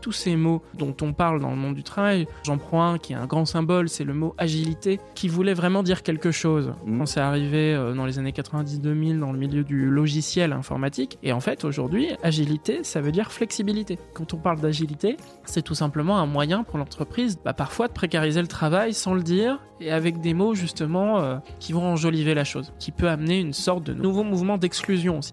tous ces mots dont on parle dans le monde du travail. J'en prends un qui est un grand symbole, c'est le mot agilité, qui voulait vraiment dire quelque chose Mhm. quand c'est arrivé euh, dans les années 90-2000 dans le milieu du logiciel informatique. Et en fait, aujourd'hui, agilité, ça veut dire flexibilité. Quand on parle d'agilité, c'est tout simplement un moyen pour l'entreprise, bah, parfois de précariser le travail sans le dire et avec des mots justement euh, qui vont enjoliver la chose, qui peut amener une sorte de nouveau mouvement d'exclusion aussi.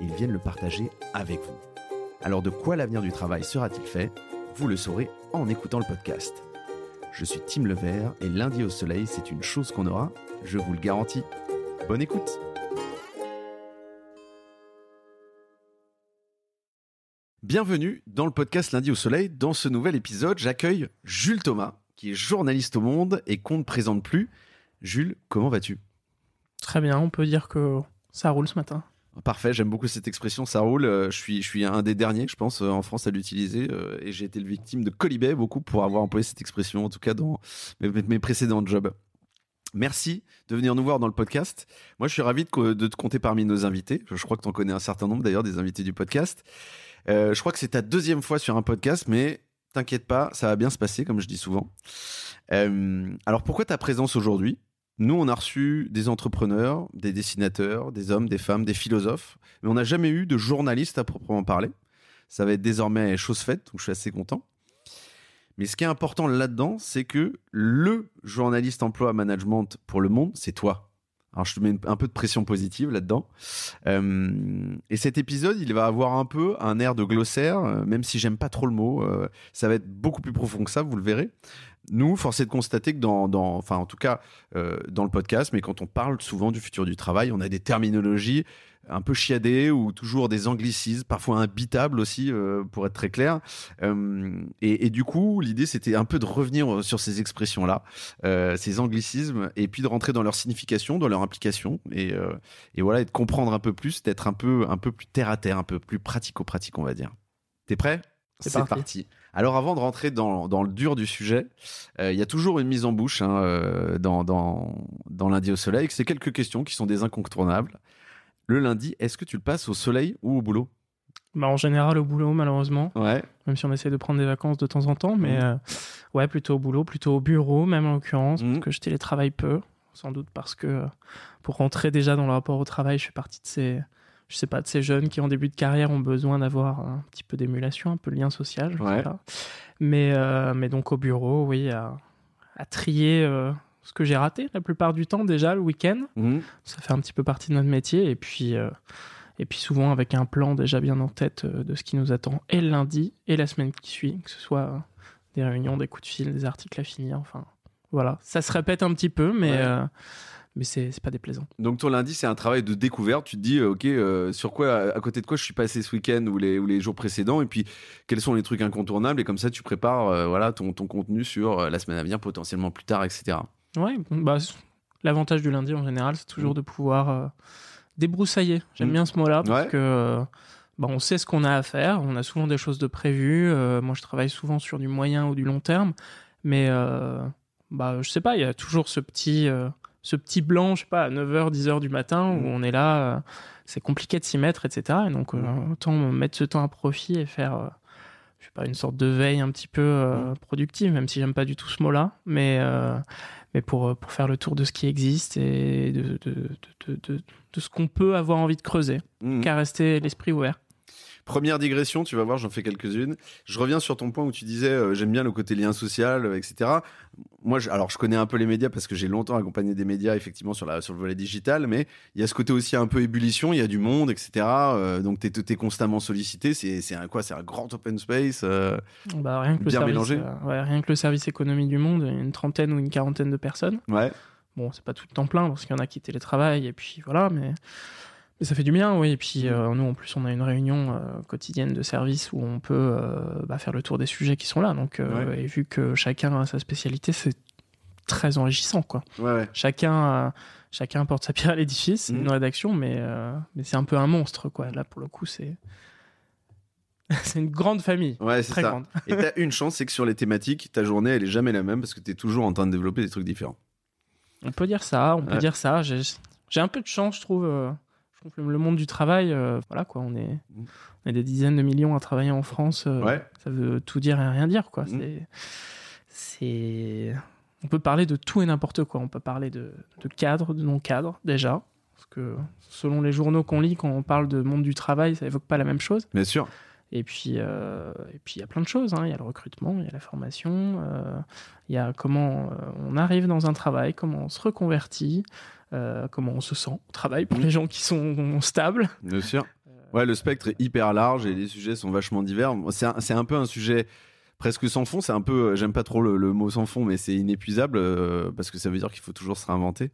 ils viennent le partager avec vous. Alors de quoi l'avenir du travail sera-t-il fait? Vous le saurez en écoutant le podcast. Je suis Tim Levert et lundi au soleil, c'est une chose qu'on aura, je vous le garantis. Bonne écoute Bienvenue dans le podcast Lundi au Soleil. Dans ce nouvel épisode, j'accueille Jules Thomas, qui est journaliste au Monde et qu'on ne présente plus. Jules, comment vas-tu? Très bien, on peut dire que ça roule ce matin. Parfait, j'aime beaucoup cette expression, ça roule. Euh, Je suis, un des derniers, je pense, euh, en France à l'utiliser. euh, Et j'ai été le victime de Colibet beaucoup pour avoir employé cette expression, en tout cas dans mes, précédents jobs. Merci de venir nous voir dans le podcast. Moi, je suis ravi de, de te compter parmi nos invités. Je crois que tu en connais un certain nombre d'ailleurs des invités du podcast. Je crois que c'est ta deuxième fois sur un podcast, mais t'inquiète pas, ça va bien se passer, comme je dis souvent. Alors, pourquoi ta présence aujourd'hui? Nous, on a reçu des entrepreneurs, des dessinateurs, des hommes, des femmes, des philosophes, mais on n'a jamais eu de journaliste à proprement parler. Ça va être désormais chose faite, donc je suis assez content. Mais ce qui est important là-dedans, c'est que le journaliste emploi management pour le monde, c'est toi. Alors je te mets un peu de pression positive là-dedans. Euh, et cet épisode, il va avoir un peu un air de glossaire, euh, même si j'aime pas trop le mot. euh, ça va être beaucoup plus profond que ça, vous le verrez. Nous, force est de constater que dans, enfin en tout cas dans le podcast, mais quand on parle souvent du futur du travail, on a des terminologies un peu chiadées ou toujours des anglicismes, parfois imbitables aussi, euh, pour être très clair. Euh, et, et du coup, l'idée c'était un peu de revenir sur ces expressions-là, euh, ces anglicismes, et puis de rentrer dans leur signification, dans leur implication, et, euh, et voilà, et de comprendre un peu plus, d'être un peu, un peu plus terre à terre, un peu plus pratico-pratique, on va dire. T'es prêt? C'est parti. Alors avant de rentrer dans, dans le dur du sujet, euh, il y a toujours une mise en bouche hein, euh, dans, dans, dans lundi au soleil. C'est quelques questions qui sont des incontournables. Le lundi, est-ce que tu le passes au soleil ou au boulot? Bah, en général au boulot malheureusement, Ouais. même si on essaie de prendre des vacances de temps en temps, mais Mhm. euh, ouais plutôt au boulot, plutôt au bureau même en l'occurrence, Mhm. parce que je télétravaille peu, sans doute parce que euh, pour rentrer déjà dans le rapport au travail, je fais partie de ces, je sais pas, de ces jeunes qui en début de carrière ont besoin d'avoir un petit peu d'émulation, un peu de lien social, je sais Ouais. pas. Mais euh, mais donc au bureau, oui, à, à trier ce que j'ai raté la plupart du temps déjà le week-end. Mhm. ça fait un petit peu partie de notre métier et puis euh, et puis souvent avec un plan déjà bien en tête euh, de ce qui nous attend et le lundi et la semaine qui suit que ce soit euh, des réunions des coups de fil des articles à finir enfin voilà ça se répète un petit peu mais Ouais. mais c'est pas déplaisant Donc ton lundi, c'est un travail de découverte. Tu te dis, ok, euh, sur quoi, à côté de quoi je suis passé ce week-end ou les, ou les jours précédents, et puis quels sont les trucs incontournables, et comme ça tu prépares, euh, voilà, ton, ton contenu sur euh, la semaine à venir, potentiellement plus tard, etc. ouais bah l'avantage du lundi en général c'est toujours de pouvoir euh, débroussailler j'aime Mm. bien ce mot là parce Ouais. que euh, bah, on sait ce qu'on a à faire on a souvent des choses de prévues euh, moi je travaille souvent sur du moyen ou du long terme mais bah je sais pas il y a toujours ce petit ce petit blanc je sais pas à 9h 10h du matin où Mm. on est là euh, c'est compliqué de s'y mettre etc et donc euh, Mm. autant mettre ce temps à profit et faire euh, je sais pas une sorte de veille un petit peu Mm. productive même si j'aime pas du tout ce mot là mais mais pour euh, pour faire le tour de ce qui existe et de de, de, de, de, de ce qu'on peut avoir envie de creuser Mhm. qu'à rester l'esprit ouvert Première digression, tu vas voir, j'en fais quelques-unes. Je reviens sur ton point où tu disais euh, j'aime bien le côté lien social, euh, etc. Moi, je, alors je connais un peu les médias parce que j'ai longtemps accompagné des médias effectivement sur la sur le volet digital, mais il y a ce côté aussi un peu ébullition, il y a du monde, etc. Euh, donc t'es es constamment sollicité. C'est un quoi C'est un grand open space. bah, rien que le Bien service mélangé. ouais, rien que le service économie du monde une trentaine ou une quarantaine de personnes ouais. bon c'est pas tout le temps plein parce qu'il y en a qui télétravaillent et puis voilà mais ça fait du bien, oui. Et puis nous, en plus, on a une réunion quotidienne de service où on peut bah, faire le tour des sujets qui sont là. Donc, et vu que chacun a sa spécialité, c'est très enrichissant, quoi. Chacun, chacun apporte sa pierre à l'édifice, c'est une rédaction, mais, mais c'est un peu un monstre, quoi. Là, pour le coup, c'est c'est une grande famille. Ouais, c'est ça. Et t'as une chance, c'est que sur les thématiques, ta journée, elle est jamais la même parce que t'es toujours en train de développer des trucs différents. On peut dire ça, on peut dire ça. J'ai un peu de chance, je trouve. Le monde du travail, euh, voilà quoi, on est, mm. on est des dizaines de millions à travailler en France. Euh, ouais. Ça veut tout dire et rien dire, quoi. Mm. C'est, on peut parler de tout et n'importe quoi. On peut parler de, de cadre, de non-cadre, déjà. Parce que selon les journaux qu'on lit, quand on parle de monde du travail, ça évoque pas la même chose. Bien sûr. Et puis, euh, et puis il y a plein de choses. Hein. Il y a le recrutement, il y a la formation, euh, il y a comment on arrive dans un travail, comment on se reconvertit, comment on se sent au travail pour mmh. les gens qui sont stables. Bien sûr. Ouais, le spectre est hyper large et les sujets sont vachement divers. C'est un, un, peu un sujet presque sans fond. C'est un peu, j'aime pas trop le, mot sans fond, mais c'est inépuisable parce que ça veut dire qu'il faut toujours se réinventer.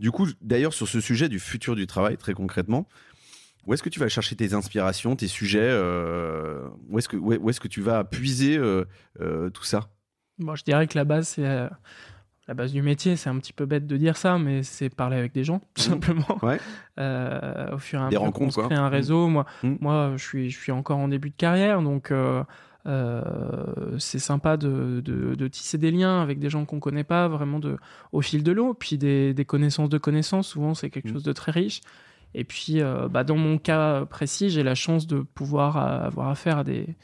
du coup, d'ailleurs, sur ce sujet du futur du travail, très concrètement, où est-ce que tu vas chercher tes inspirations, tes sujets euh, Où est-ce que, où est que tu vas puiser euh, euh, tout ça? Bon, je dirais que la base, c'est la base du métier. C'est un petit peu bête de dire ça, mais c'est parler avec des gens, tout mmh. simplement. Ouais. au fur et à mesure, des rencontres, on crée un réseau. Mmh. Moi, mmh. moi, je suis, je suis encore en début de carrière, donc. c'est sympa de, de, tisser des liens avec des gens qu'on connaît pas vraiment de, au fil de l'eau. Puis des, des, connaissances de connaissances, souvent c'est quelque chose de très riche. Et puis, euh, bah, dans mon cas précis, j'ai la chance de pouvoir euh, avoir affaire à des,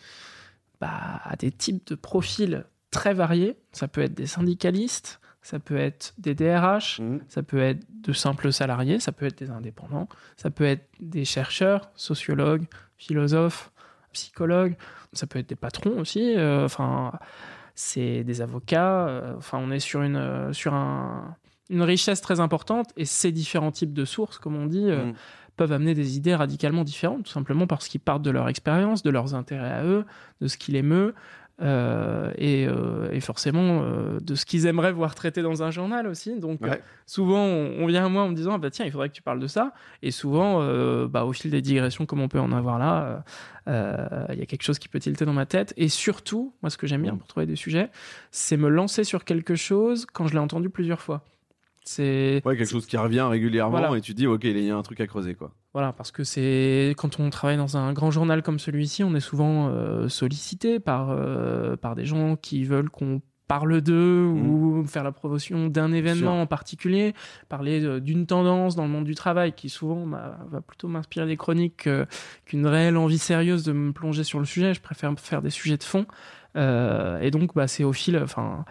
bah, à des types de profils très variés. Ça peut être des syndicalistes, ça peut être des DRH, mmh. ça peut être de simples salariés, ça peut être des indépendants, ça peut être des chercheurs, sociologues, philosophes, psychologues, ça peut être des patrons aussi. Euh, enfin, c'est des avocats. Enfin, on est sur une sur un une richesse très importante et ces différents types de sources, comme on dit, euh, mm. peuvent amener des idées radicalement différentes, tout simplement parce qu'ils partent de leur expérience, de leurs intérêts à eux, de ce qui les meut, euh, euh, et, forcément de ce qu'ils aimeraient voir traité dans un journal aussi. Donc souvent on, vient à moi en me disant ah bah tiens il faudrait que tu parles de ça et souvent bah, au fil des digressions comme on peut en avoir là il y a quelque chose qui peut tilter dans ma tête et surtout moi ce que j'aime bien mm. pour trouver des sujets c'est me lancer sur quelque chose quand je l'ai entendu plusieurs fois. C'est ouais, quelque chose qui revient régulièrement et tu dis ok il y a un truc à creuser quoi. Voilà parce que c'est quand on travaille dans un grand journal comme celui-ci on est souvent euh, sollicité par euh, par des gens qui veulent qu'on parle d'eux mmh. ou faire la promotion d'un événement en particulier, parler euh, d'une tendance dans le monde du travail qui souvent va plutôt m'inspirer des chroniques qu'une réelle envie sérieuse de me plonger sur le sujet. Je préfère faire des sujets de fond. et donc, bah, c'est au fil, enfin,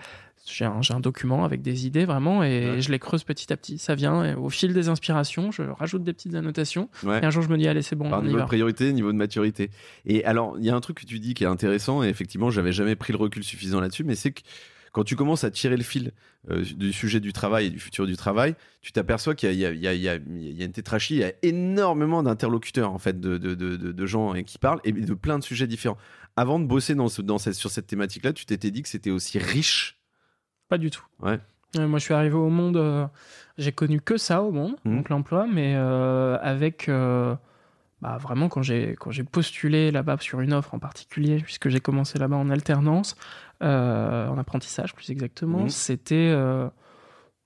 j'ai un, document avec des idées vraiment et je les creuse petit à petit. Ça vient au fil des inspirations, je rajoute des petites annotations et un jour je me dis allez c'est bon. Par niveau de priorité, niveau de maturité. Et alors il y a un truc que tu dis qui est intéressant et effectivement j'avais jamais pris le recul suffisant là-dessus, mais c'est que quand tu commences à tirer le fil euh, du sujet du travail et du futur du travail, tu t'aperçois qu'il y, y, y, a une tétrachie, il y a énormément d'interlocuteurs en fait, de, de, de, de, gens qui parlent et de plein de sujets différents. Avant de bosser dans ce, dans cette, sur cette thématique-là, tu t'étais dit que c'était aussi riche pas du tout. Ouais. Euh, moi, je suis arrivé au monde, euh, j'ai connu que ça au monde, mmh. donc l'emploi, mais euh, avec bah, vraiment quand j'ai quand j'ai postulé là-bas sur une offre en particulier, puisque j'ai commencé là-bas en alternance, en apprentissage plus exactement, mmh. c'était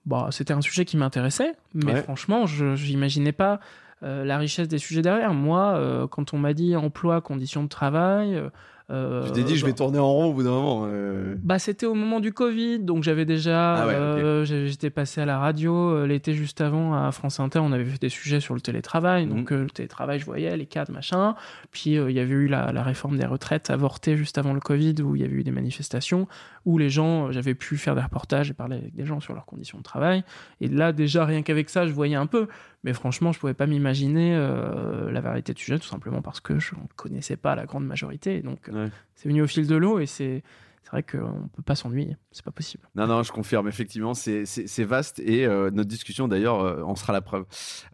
bah, c'était un sujet qui m'intéressait, mais franchement, je n'imaginais pas la richesse des sujets derrière. Moi, quand on m'a dit emploi, conditions de travail, euh, tu t'es dit, je vais bah tourner en rond au bout d'un moment. Euh. Bah, c'était au moment du Covid, donc j'avais déjà, ah euh, j'étais passé à la radio l'été juste avant à France Inter. On avait fait des sujets sur le télétravail, donc mhm. le télétravail, je voyais les cadres, machin. Puis il y avait eu la, la, réforme des retraites avortée juste avant le Covid, où il y avait eu des manifestations, où les gens, j'avais pu faire des reportages et parler avec des gens sur leurs conditions de travail. Et là, déjà, rien qu'avec ça, je voyais un peu. Mais franchement, je pouvais pas m'imaginer euh, la variété de sujets, tout simplement parce que je ne connaissais pas la grande majorité. Donc, c'est venu au fil de l'eau et c'est c'est vrai qu'on peut pas s'ennuyer, c'est pas possible. Non, non, je confirme, effectivement, c'est vaste et euh, notre discussion d'ailleurs euh, en sera la preuve.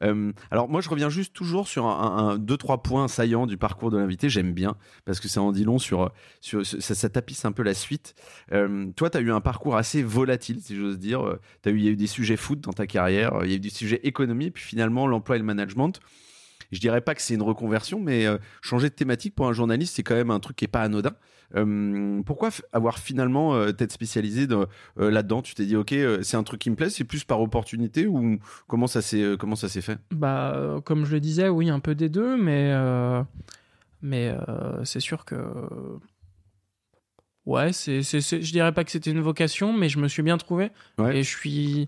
Euh, alors moi, je reviens juste toujours sur un, deux, trois points saillants du parcours de l'invité, j'aime bien, parce que ça en dit long sur, ça, tapisse un peu la suite. toi, tu as eu un parcours assez volatile, si j'ose dire. Il y a eu des sujets foot dans ta carrière, il y a eu des sujets économie, puis finalement l'emploi et le management je dirais pas que c'est une reconversion, mais changer de thématique pour un journaliste, c'est quand même un truc qui est pas anodin. Euh, pourquoi avoir finalement euh, t'être spécialisé euh, là-dedans? Tu t'es dit ok, c'est un truc qui me plaît, c'est plus par opportunité ou comment ça s'est comment ça s'est fait? Bah comme je le disais, oui, un peu des deux, mais mais c'est sûr que ouais, c'est je dirais pas que c'était une vocation, mais je me suis bien trouvé. Et je suis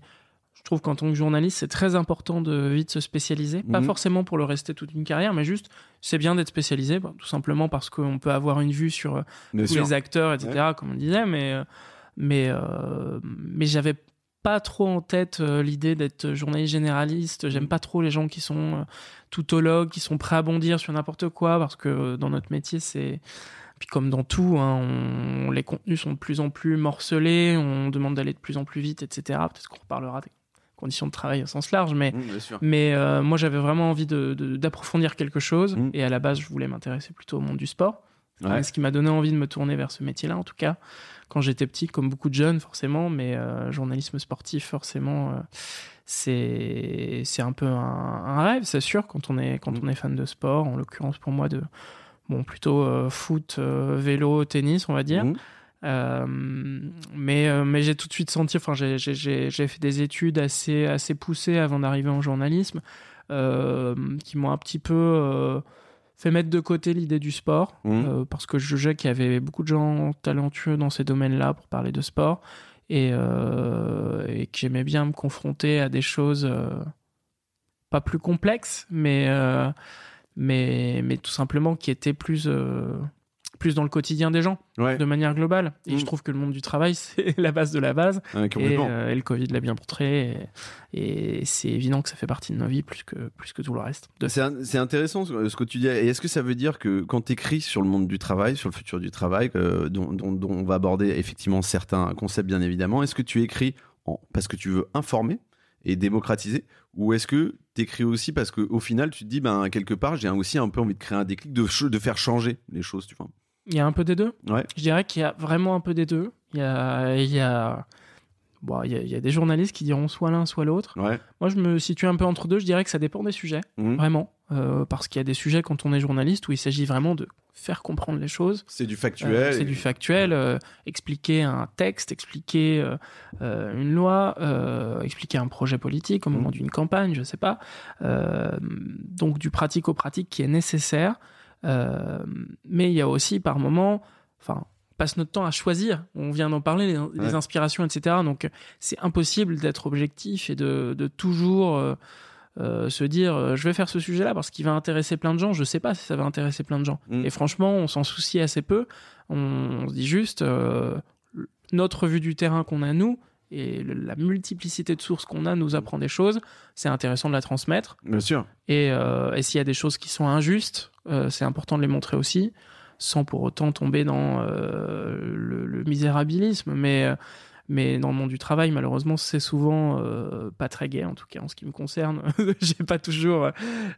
je trouve qu'en tant que journaliste, c'est très important de vite se spécialiser. Pas mhm. forcément pour le rester toute une carrière, mais juste, c'est bien d'être spécialisé, tout simplement parce qu'on peut avoir une vue sur euh, tous les acteurs, etc., comme on disait, mais, euh, mais, euh, mais j'avais pas trop en tête l'idée d'être journaliste généraliste. J'aime pas trop les gens qui sont toutologues, qui sont prêts à bondir sur n'importe quoi, parce que dans notre métier, c'est puis comme dans tout, hein, les contenus sont de plus en plus morcelés, on demande d'aller de plus en plus vite, etc. Peut-être qu'on reparlera conditions de travail au sens large, mais, mmh, mais euh, moi j'avais vraiment envie d'approfondir de, quelque chose, mmh. et à la base je voulais m'intéresser plutôt au monde du sport. Ce qui m'a donné envie de me tourner vers ce métier-là, en tout cas, quand j'étais petit, comme beaucoup de jeunes forcément, mais euh, journalisme sportif forcément, euh, c'est c'est un peu un, rêve, c'est sûr, quand on est quand mmh. on est fan de sport, en l'occurrence pour moi de bon plutôt foot, vélo, tennis, on va dire. Euh, mais euh, mais j'ai tout de suite senti, enfin j'ai fait des études assez assez poussées avant d'arriver en journalisme, euh, qui m'ont un petit peu fait mettre de côté l'idée du sport mmh. parce que je jugeais qu'il y avait beaucoup de gens talentueux dans ces domaines-là pour parler de sport et, et que j'aimais bien me confronter à des choses pas plus complexes mais mais mais tout simplement qui étaient plus plus dans le quotidien des gens, de manière globale. Et je mm. trouve que le monde du travail, c'est la base de la base. et, euh, et, le Covid l'a bien montré. Et, c'est évident que ça fait partie de nos vies plus que, plus que tout le reste. C'est intéressant ce que tu dis. Et est-ce que ça veut dire que quand tu écris sur le monde du travail, sur le futur du travail, dont, dont, on va aborder effectivement certains concepts bien évidemment, est-ce que tu écris en, parce que tu veux informer et démocratiser ou est-ce que tu écris aussi parce qu'au final tu te dis ben quelque part j'ai aussi un peu envie de créer un déclic de, de faire changer les choses tu vois? Il y a un peu des deux. Ouais. Je dirais qu'il y a vraiment un peu des deux. Il y a, il y a, bon, il y a, des journalistes qui diront soit l'un, soit l'autre. Ouais. Moi, je me situe un peu entre deux. Je dirais que ça dépend des sujets, mmh. vraiment. Euh, parce qu'il y a des sujets quand on est journaliste où il s'agit vraiment de faire comprendre les choses. C'est du factuel. Euh, c'est du factuel. Euh, expliquer un texte, expliquer une loi, expliquer un projet politique au moment mmh. d'une campagne, je sais pas. donc du pratico-pratique qui est nécessaire. Euh, mais il y a aussi par moment, enfin, passe notre temps à choisir. On vient d'en parler, les, inspirations, etc. Donc c'est impossible d'être objectif et de, de toujours euh, euh, se dire je vais faire ce sujet-là parce qu'il va intéresser plein de gens. Je sais pas si ça va intéresser plein de gens. Mm. Et franchement, on s'en soucie assez peu. On, se dit juste notre vue du terrain qu'on a nous et la multiplicité de sources qu'on a nous apprend des choses. C'est intéressant de la transmettre. Bien sûr. Et, et s'il y a des choses qui sont injustes, euh, c'est important de les montrer aussi, sans pour autant tomber dans euh, le, misérabilisme. Mais euh, mais dans le monde du travail, malheureusement, c'est souvent euh, pas très gai, en tout cas en ce qui me concerne. J'ai pas toujours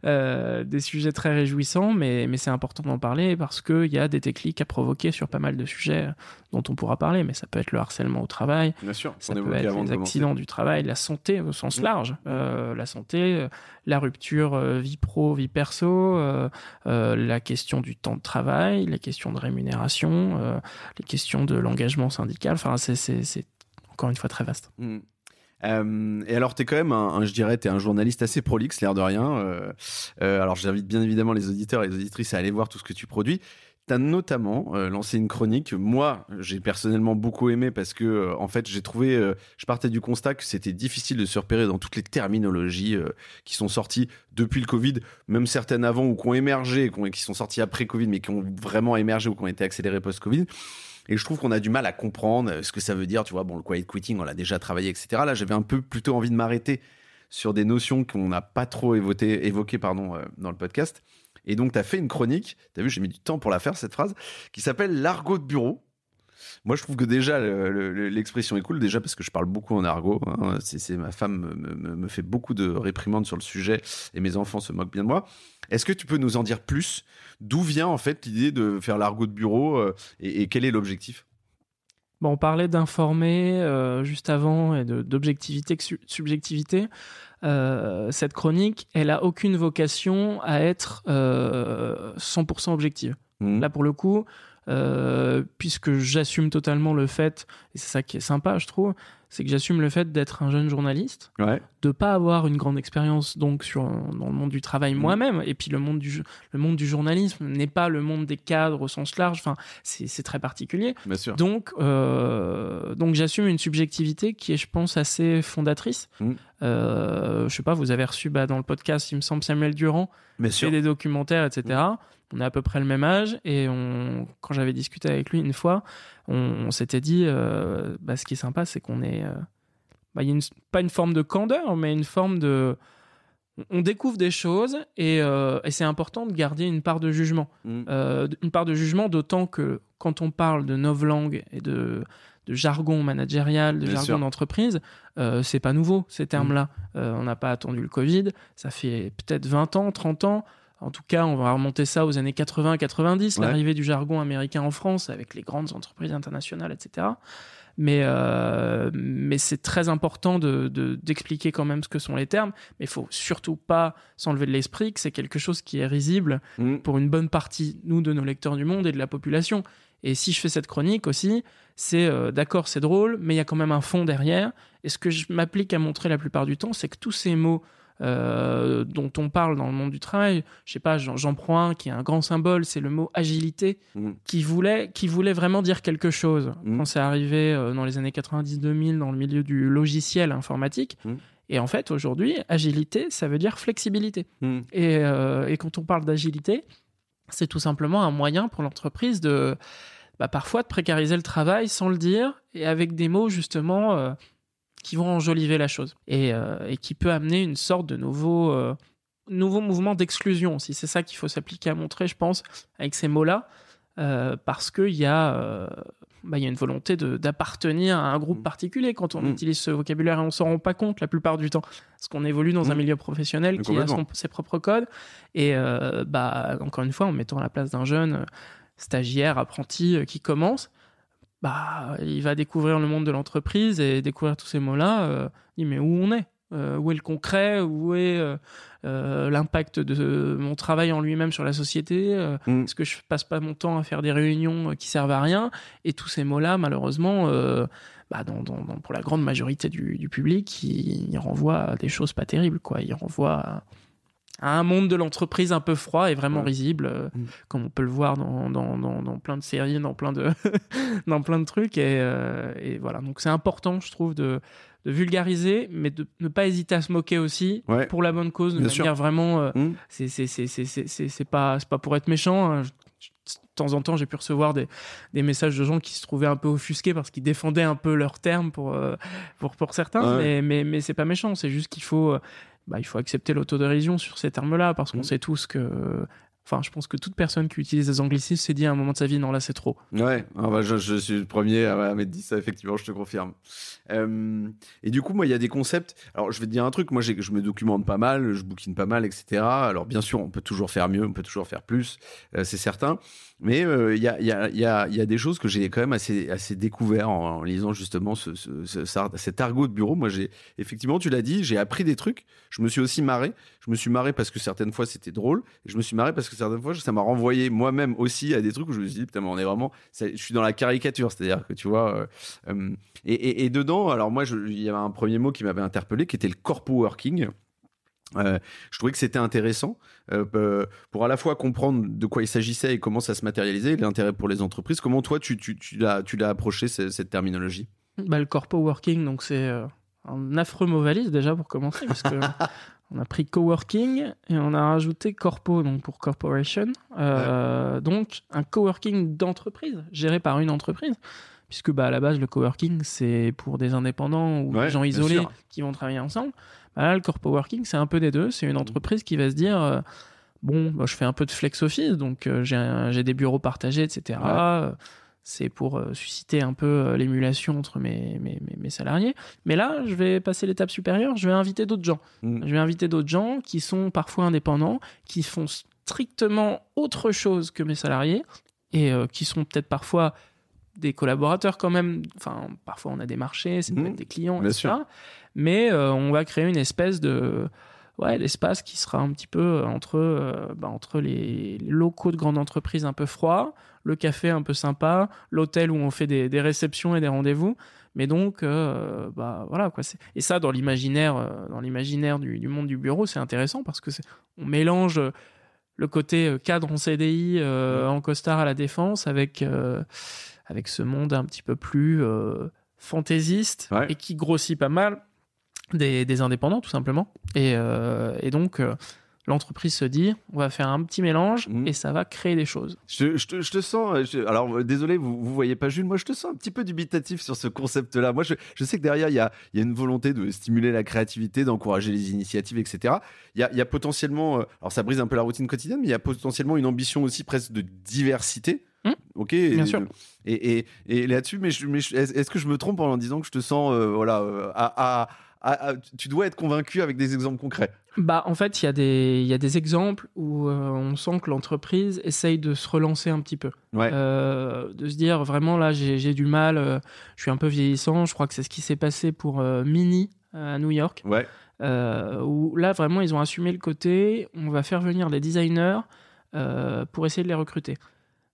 euh, des sujets très réjouissants, mais, mais c'est important d'en parler parce qu'il y a des déclics à provoquer sur pas mal de sujets dont on pourra parler. Mais ça peut être le harcèlement au travail, Bien sûr, ça peut être les accidents du travail, la santé au sens mmh. large, euh, la santé, la rupture vie pro, vie perso, la question du temps de travail, les questions de rémunération, les questions de l'engagement syndical. Enfin, c'est encore une fois très vaste. Mm. Euh, et alors, tu es quand même, un, je dirais, tu es un journaliste assez prolixe, l'air de rien. Euh, euh, alors, j'invite bien évidemment les auditeurs et les auditrices à aller voir tout ce que tu produis. Tu as notamment lancé une chronique. Moi, j'ai personnellement beaucoup aimé parce que, en fait, j'ai trouvé, je partais du constat que c'était difficile de se repérer dans toutes les terminologies qui sont sorties depuis le Covid, même certaines avant ou qui ont émergé, qui sont sorties après Covid, mais qui ont vraiment émergé ou qui ont été accélérées post-Covid. Et je trouve qu'on a du mal à comprendre euh, ce que ça veut dire. Tu vois, bon, le quiet quitting, on l'a déjà travaillé, etc. Là, j'avais un peu plutôt envie de m'arrêter sur des notions qu'on n'a pas trop évoquées euh, dans le podcast. Et donc, tu as fait une chronique, tu as vu, j'ai mis du temps pour la faire, cette phrase, qui s'appelle L'argot de bureau. Moi, je trouve que déjà, l'expression est cool, déjà parce que je parle beaucoup en argot. Hein. C'est, ma femme me, me, fait beaucoup de réprimandes sur le sujet et mes enfants se moquent bien de moi. Est-ce que tu peux nous en dire plus? D'où vient en fait l'idée de faire l'argot de bureau euh, et, quel est l'objectif? Bon, on parlait d'informer euh, juste avant et d'objectivité, subjectivité. Euh, cette chronique, elle a aucune vocation à être 100% objective. Mmh. Là, pour le coup, euh, puisque j'assume totalement le fait, et c'est ça qui est sympa, je trouve, c'est que j'assume le fait d'être un jeune journaliste, ouais. de pas avoir une grande expérience donc sur dans le monde du travail mmh. moi-même, et puis le monde du le monde du journalisme n'est pas le monde des cadres au sens large. Enfin, c'est très particulier. Bien sûr. Donc euh, donc j'assume une subjectivité qui est, je pense, assez fondatrice. Mmh. Euh, je sais pas, vous avez reçu bah, dans le podcast, il me semble, Samuel Durand, Bien fait des documentaires, etc on a à peu près le même âge et on, quand j'avais discuté avec lui une fois, on, s'était dit, euh, bah, ce qui est sympa, c'est qu'on est, euh, bah, y a pas une forme de candeur, mais une forme de, on découvre des choses et, euh, et c'est important de garder une part de jugement, mm. une part de jugement, d'autant que quand on parle de novlangue et de de jargon managérial, de jargon d'entreprise, c'est pas nouveau ces termes-là. Mm. on n'a pas attendu le Covid, ça fait peut-être 20 ans, 30 ans en tout cas, on va remonter ça aux années 80-90, l'arrivée du jargon américain en France avec les grandes entreprises internationales, etc. Mais, euh, mais c'est très important de, d'expliquer quand même ce que sont les termes. Mais il faut surtout pas s'enlever de l'esprit que c'est quelque chose qui est risible mm. pour une bonne partie, nous, de nos lecteurs du monde et de la population. Et si je fais cette chronique aussi, c'est euh, d'accord, c'est drôle, mais il y a quand même un fond derrière. Et ce que je m'applique à montrer la plupart du temps, c'est que tous ces mots euh, dont on parle dans le monde du travail. Je sais pas, j'en prends un qui est un grand symbole, c'est le mot agilité, mm. qui voulait qui voulait vraiment dire quelque chose. Mm. Quand c'est arrivé euh, dans les années 90-2000 dans le milieu du logiciel informatique. Mm. Et en fait, aujourd'hui, agilité, ça veut dire flexibilité. Et, euh, et, quand on parle d'agilité, c'est tout simplement un moyen pour l'entreprise de, bah, parfois, de précariser le travail sans le dire et avec des mots justement qui vont enjoliver la chose et, euh, et qui peut amener une sorte de nouveau, euh, nouveau mouvement d'exclusion aussi. C'est ça qu'il faut s'appliquer à montrer, je pense, avec ces mots-là, euh, parce qu'il y, a, bah, y a une volonté d'appartenir à un groupe mm. particulier quand on mm. utilise ce vocabulaire et on s'en rend pas compte la plupart du temps, parce qu'on évolue dans un mm. milieu professionnel qui a ses propres codes. Et bah, encore une fois, en mettant à la place d'un jeune stagiaire, apprenti qui commence, bah, il va découvrir le monde de l'entreprise et découvrir tous ces mots-là. Euh, il dit mais où on est? Euh, Où est le concret? Où est euh, l'impact de mon travail en lui-même sur la société? Mm. Est-ce que je passe pas mon temps à faire des réunions qui servent à rien? Et tous ces mots-là, malheureusement, bah, dans, dans, pour la grande majorité du, du public, ils, renvoient à des choses pas terribles. Quoi. Ils renvoient à un monde de l'entreprise un peu froid et vraiment risible, euh, mm. comme on peut le voir dans, dans, dans, plein de séries, dans plein de, dans plein de trucs. Et, euh, et voilà, donc c'est important, je trouve, de, de, vulgariser, mais de ne pas hésiter à se moquer aussi pour la bonne cause, de Bien manière vraiment. Euh, mm. C'est pas, pas pour être méchant. Hein. De temps en temps, j'ai pu recevoir des, des, messages de gens qui se trouvaient un peu offusqués parce qu'ils défendaient un peu leurs termes pour, pour, pour certains, mais, mais, mais c'est pas méchant, c'est juste qu'il faut bah, il faut accepter l'autodérision sur ces termes-là parce qu'on mmh. sait tous que Enfin, je pense que toute personne qui utilise des anglicismes s'est dit à un moment de sa vie, non, là, c'est trop. Ouais, ah je, suis le premier à, m'être dit ça, effectivement, je te confirme. Euh, et du coup, moi, il y a des concepts. Alors, je vais te dire un truc. Moi, je me documente pas mal, je bouquine pas mal, etc. Alors, bien sûr, on peut toujours faire mieux, on peut toujours faire plus, euh, c'est certain. Mais il y, a, des choses que j'ai quand même assez, assez découvert en, lisant justement ce, ce, cet argot de bureau. Moi, j'ai effectivement, tu l'as dit, j'ai appris des trucs. Je me suis aussi marré. Je me suis marré parce que certaines fois c'était drôle. Je me suis marré parce que certaines fois ça m'a renvoyé moi-même aussi à des trucs où je me suis dit, putain, mais on est vraiment. Je suis dans la caricature. C'est-à-dire que tu vois. Euh, et, et, et, dedans, alors moi, il y avait un premier mot qui m'avait interpellé qui était le corpo working. Euh, je trouvais que c'était intéressant euh, pour à la fois comprendre de quoi il s'agissait et comment ça se matérialisait, l'intérêt pour les entreprises. Comment toi, tu, tu, tu l'as approché, cette, cette terminologie? Bah, Le corpo working, donc c'est euh, un affreux mot valise déjà pour commencer, parce que on a pris coworking et on a rajouté corpo, donc pour corporation. Donc un coworking d'entreprise, géré par une entreprise puisque bah, à la base, le coworking, c'est pour des indépendants ou des gens isolés qui vont travailler ensemble. Bah, là, le corpo working, c'est un peu des deux. C'est une entreprise qui va se dire euh, bon, bah, je fais un peu de flex office, donc euh, j'ai des bureaux partagés, etc. c'est pour euh, susciter un peu euh, l'émulation entre mes, mes, mes, salariés. Mais là, je vais passer l'étape supérieure, je vais inviter d'autres gens. Mm. Je vais inviter d'autres gens qui sont parfois indépendants, qui font strictement autre chose que mes salariés et euh, qui sont peut-être parfois des collaborateurs quand même. Enfin, parfois on a des marchés, c'est peut-être des clients, Bien etc. sûr. Mais euh, on va créer une espèce de ouais, l'espace qui sera un petit peu entre euh, bah, entre les locaux de grandes entreprises un peu froids, le café un peu sympa, l'hôtel où on fait des, des réceptions et des rendez-vous. Mais donc, euh, bah voilà quoi. Et ça, dans l'imaginaire, euh, dans l'imaginaire du, du monde du bureau, c'est intéressant parce que on mélange euh, le côté euh, cadre en CDI, euh, en costard à la défense, avec euh, avec ce monde un petit peu plus euh, fantaisiste Ouais. et qui grossit pas mal des, des indépendants tout simplement. Et, euh, et donc euh, l'entreprise se dit, on va faire un petit mélange Mhm. et ça va créer des choses. Je, je te, je te sens. euh, je- alors, désolé, vous, vous voyez pas Jules. Moi, je te sens un petit peu dubitatif sur ce concept-là. Moi, je, sais que derrière, il y a, y a une volonté de stimuler la créativité, d'encourager les initiatives, etc. Il y a, il y a potentiellement. alors, ça brise un peu la routine quotidienne, mais il y a potentiellement une ambition aussi presque de diversité. Hmm, Ok. bien et, sûr. Et, et, et là-dessus, mais, est-ce que je me trompe en disant que je te sens, euh, voilà, à, à- à- à- tu dois être convaincu avec des exemples concrets. Bah, en fait, il y, a des- y a des exemples où euh, on sent que l'entreprise essaye de se relancer un petit peu. Ouais. Euh, de se dire, vraiment, là, j'ai du mal, euh, je suis un peu vieillissant. Je crois que c'est ce qui s'est passé pour euh, Mini euh, à New York. Ouais. euh, où là vraiment ils ont assumé le côté on va faire venir des designers pour essayer de les recruter.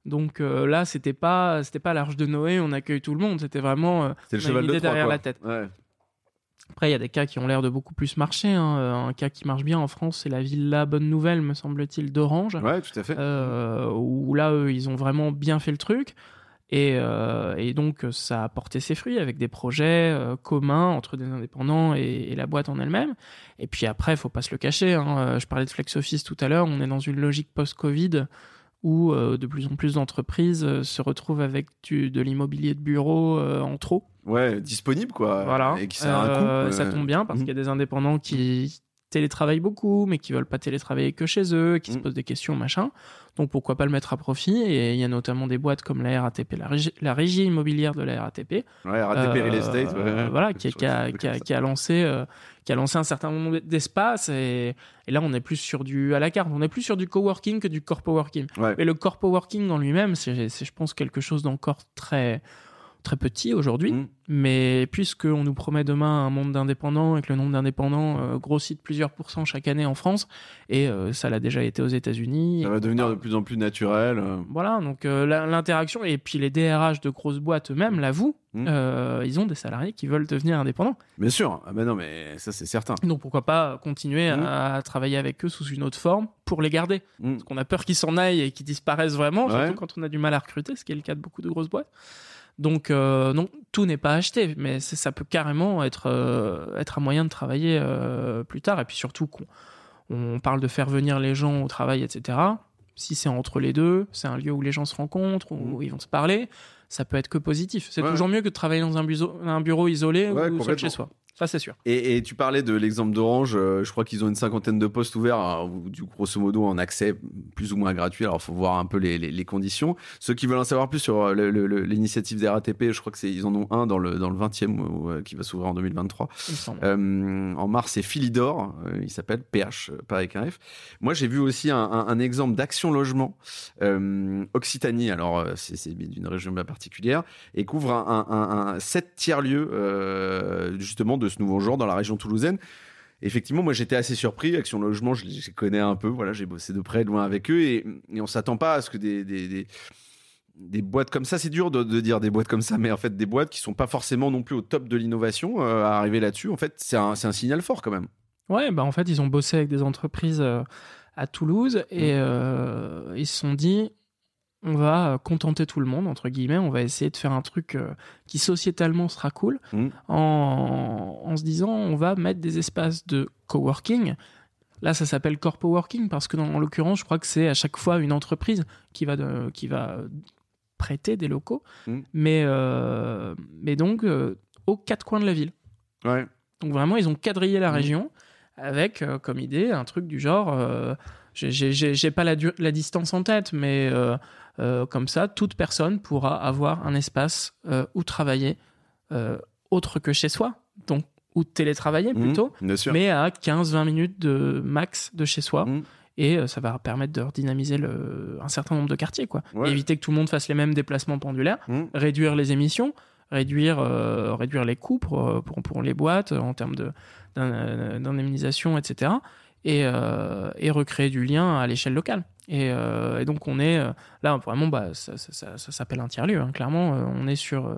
Donc euh, là c'était pas c'était pas l'arche de Noé, on accueille tout le monde, c'était vraiment euh, le on a cheval une de idée Troie, derrière quoi. la tête. Ouais. Après il y a des cas qui ont l'air de beaucoup plus marcher. hein. Euh, Un cas qui marche bien en France c'est la Villa Bonne Nouvelle me semble-t-il d'Orange. Ouais, tout à fait. Euh, où là, eux, ils ont vraiment bien fait le truc. Et, euh, et donc, ça a porté ses fruits avec des projets euh, communs entre des indépendants et, et la boîte en elle-même. Et puis après, faut pas se le cacher. hein. Je parlais de flex office tout à l'heure. On est dans une logique post-Covid où de plus en plus d'entreprises se retrouvent avec du, de l'immobilier de bureau en trop. Ouais, disponible, quoi. Voilà. Et qui à un Euh, coup. Ça ouais. tombe bien parce qu'il y a des indépendants qui télétravaillent beaucoup, mais qui veulent pas télétravailler que chez eux, qui se Mhm. posent des questions, machin. Donc pourquoi pas le mettre à profit? Et il y a notamment des boîtes comme la RATP, la régie, la régie immobilière de la RATP, Ouais, RATP euh, Real Estate. ouais, voilà, qui, a, qui, a, qui a lancé, euh, qui a lancé un certain nombre d'espaces. Et, et là, on est plus sur du à la carte. On est plus sur du coworking que du corpo working. ça. Ouais. Mais le corpo working en lui-même, c'est, je pense, quelque chose d'encore très, très petit aujourd'hui. Mm. Mais puisqu'on nous promet demain un monde d'indépendants et que le nombre d'indépendants euh, grossit de plusieurs pourcents chaque année en France, et euh, ça l'a déjà été aux États-Unis. Ça va devenir de plus en plus naturel. euh. Voilà, donc l'interaction, et puis les DRH de grosses boîtes eux-mêmes l'avouent, Mm. euh, ils ont des salariés qui veulent devenir indépendants. Bien sûr. Ah ben non, mais ça, c'est certain. Donc pourquoi pas continuer Mm. à, à travailler avec eux sous une autre forme pour les garder Mm. Parce qu'on a peur qu'ils s'en aillent et qu'ils disparaissent vraiment, Ouais. surtout quand on a du mal à recruter, ce qui est le cas de beaucoup de grosses boîtes. Donc euh, non, tout n'est pas acheté, mais ça peut carrément être, euh, être un moyen de travailler euh, plus tard. Et puis surtout qu'on on parle de faire venir les gens au travail, etc. Si c'est entre les deux, c'est un lieu où les gens se rencontrent, où Mhm. ils vont se parler, ça peut être que positif. C'est Ouais. toujours mieux que de travailler dans un, bureau, un bureau isolé Ouais, ou seul chez soi. Ça, c'est sûr. Et, et tu parlais de l'exemple d'Orange. euh, je crois qu'ils ont une cinquantaine de postes ouverts, alors, ou du grosso modo en accès plus ou moins gratuit. Alors, il faut voir un peu les, les- les conditions. Ceux qui veulent en savoir plus sur euh, l'initiative des RATP, je crois que c'est ils en ont un dans le dans le 20e ou, euh, qui va s'ouvrir en 2023. il me semble. Euh, en mars, c'est Philidor, il s'appelle PH, pas avec un F. Moi, j'ai vu aussi un, un- un exemple d'action logement Occitanie. Alors, c'est d'une région bien particulière et couvre un, un, un- un sept tiers lieux justement de ce nouveau genre dans la région toulousaine. Effectivement, moi j'étais assez surpris. Action Logement, je les connais un peu. Voilà, j'ai bossé de près, de loin avec eux et, et on s'attend pas à ce que des, des, des, des boîtes comme ça, c'est dur de, de dire des boîtes comme ça, mais en fait des boîtes qui sont pas forcément non plus au top de l'innovation euh, à arriver là-dessus. En fait, c'est un, signal fort quand même. Ouais, bah en fait, ils ont bossé avec des entreprises euh, à Toulouse et euh, ils se sont dit on va contenter tout le monde, entre guillemets, on va essayer de faire un truc euh, qui sociétalement sera cool Mm. en, en se disant on va mettre des espaces de coworking. Là, ça s'appelle corpo working parce que dans en l'occurrence, je crois que c'est à chaque fois une entreprise qui va, de- qui va prêter des locaux, Mm. mais, euh, mais donc euh, aux quatre coins de la ville. Ouais. Donc vraiment, ils ont quadrillé la Mhm. région avec comme idée un truc du genre, j'ai pas la, la, distance en tête, mais comme ça, toute personne pourra avoir un espace où travailler autre que chez soi, donc ou télétravailler mmh, plutôt, mais à 15-20 minutes de max de chez soi. Mmh. Et euh, ça va permettre de redynamiser le, un certain nombre de quartiers, quoi. éviter que tout le monde fasse les mêmes déplacements pendulaires, mmh. réduire les émissions, réduire, euh, réduire les coûts pour, euh, pour, pour, les boîtes en termes d'indemnisation, etc. Et, et, recréer du lien à l'échelle locale. Et, donc on est là vraiment, bah, ça, ça, ça, s'appelle un tiers-lieu. Hein. Clairement, on est sur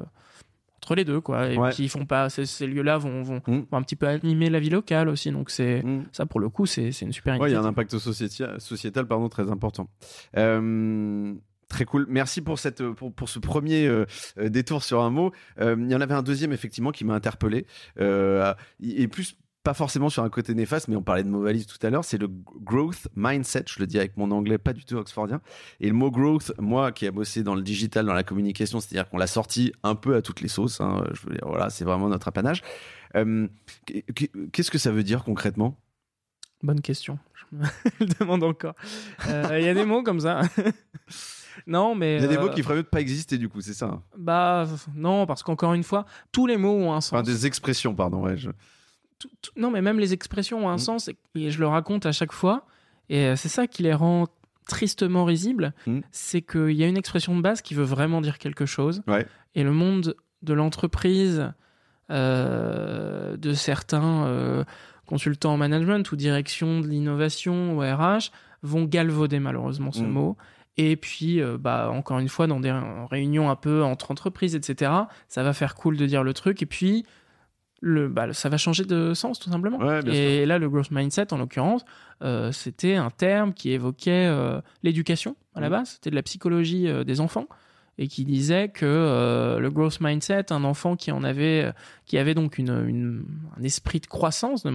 entre les deux quoi et qui font pas ces, lieux-là vont, mm. vont, un petit peu animer la vie locale aussi donc c'est mm. ça pour le coup c'est une super ouais il y a un impact sociétal, sociétal pardon très important euh, Très cool. Merci pour, cette, pour, pour ce premier euh, détour sur un mot. Euh, il y en avait un deuxième, effectivement, qui m'a interpellé. et plus pas forcément sur un côté néfaste, mais on parlait de mot valise tout à l'heure, c'est le growth mindset. Je le dis avec mon anglais pas du tout oxfordien. Et le mot growth, moi qui ai bossé dans le digital, dans la communication, c'est-à-dire qu'on l'a sorti un peu à toutes les sauces. Hein, je veux dire, voilà, c'est vraiment notre apanage. Euh, qu'est-ce que ça veut dire concrètement? Bonne question. Je me demande encore. Euh, il y a des mots comme ça. Non, mais. Il y a des mots euh, qui feraient mieux de pas exister, du coup, c'est ça? Bah, non, parce qu'encore une fois, tous les mots ont un sens. Enfin, des expressions, pardon, ouais. Je non, mais même les expressions ont un mm. sens et je le raconte à chaque fois. Et euh, c'est ça qui les rend tristement risibles. Mm. C'est qu'il y a une expression de base qui veut vraiment dire quelque chose. Et le monde de l'entreprise, euh, de certains euh, consultants en management ou direction de l'innovation ou RH vont galvauder malheureusement ce mm. mot. Et puis, bah, encore une fois, dans des réunions un peu entre entreprises, etc., ça va faire cool de dire le truc. Et puis, le, bah, ça va changer de sens tout simplement. et là, le growth mindset, en l'occurrence, euh, c'était un terme qui évoquait euh, l'éducation à la mm. base, c'était de la psychologie euh, des enfants et qui disait que le growth mindset, un enfant qui en avait, qui avait donc une, un esprit de croissance, de,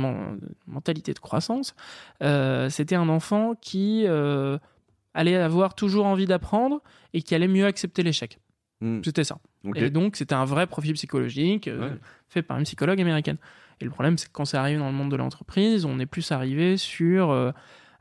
mentalité de croissance, c'était un enfant qui allait avoir toujours envie d'apprendre et qui allait mieux accepter l'échec. Mm. C'était ça. Et donc, c'était un vrai profil psychologique euh, fait par une psychologue américaine. Et le problème, c'est que quand c'est arrivé dans le monde de l'entreprise, on est plus arrivé sur euh,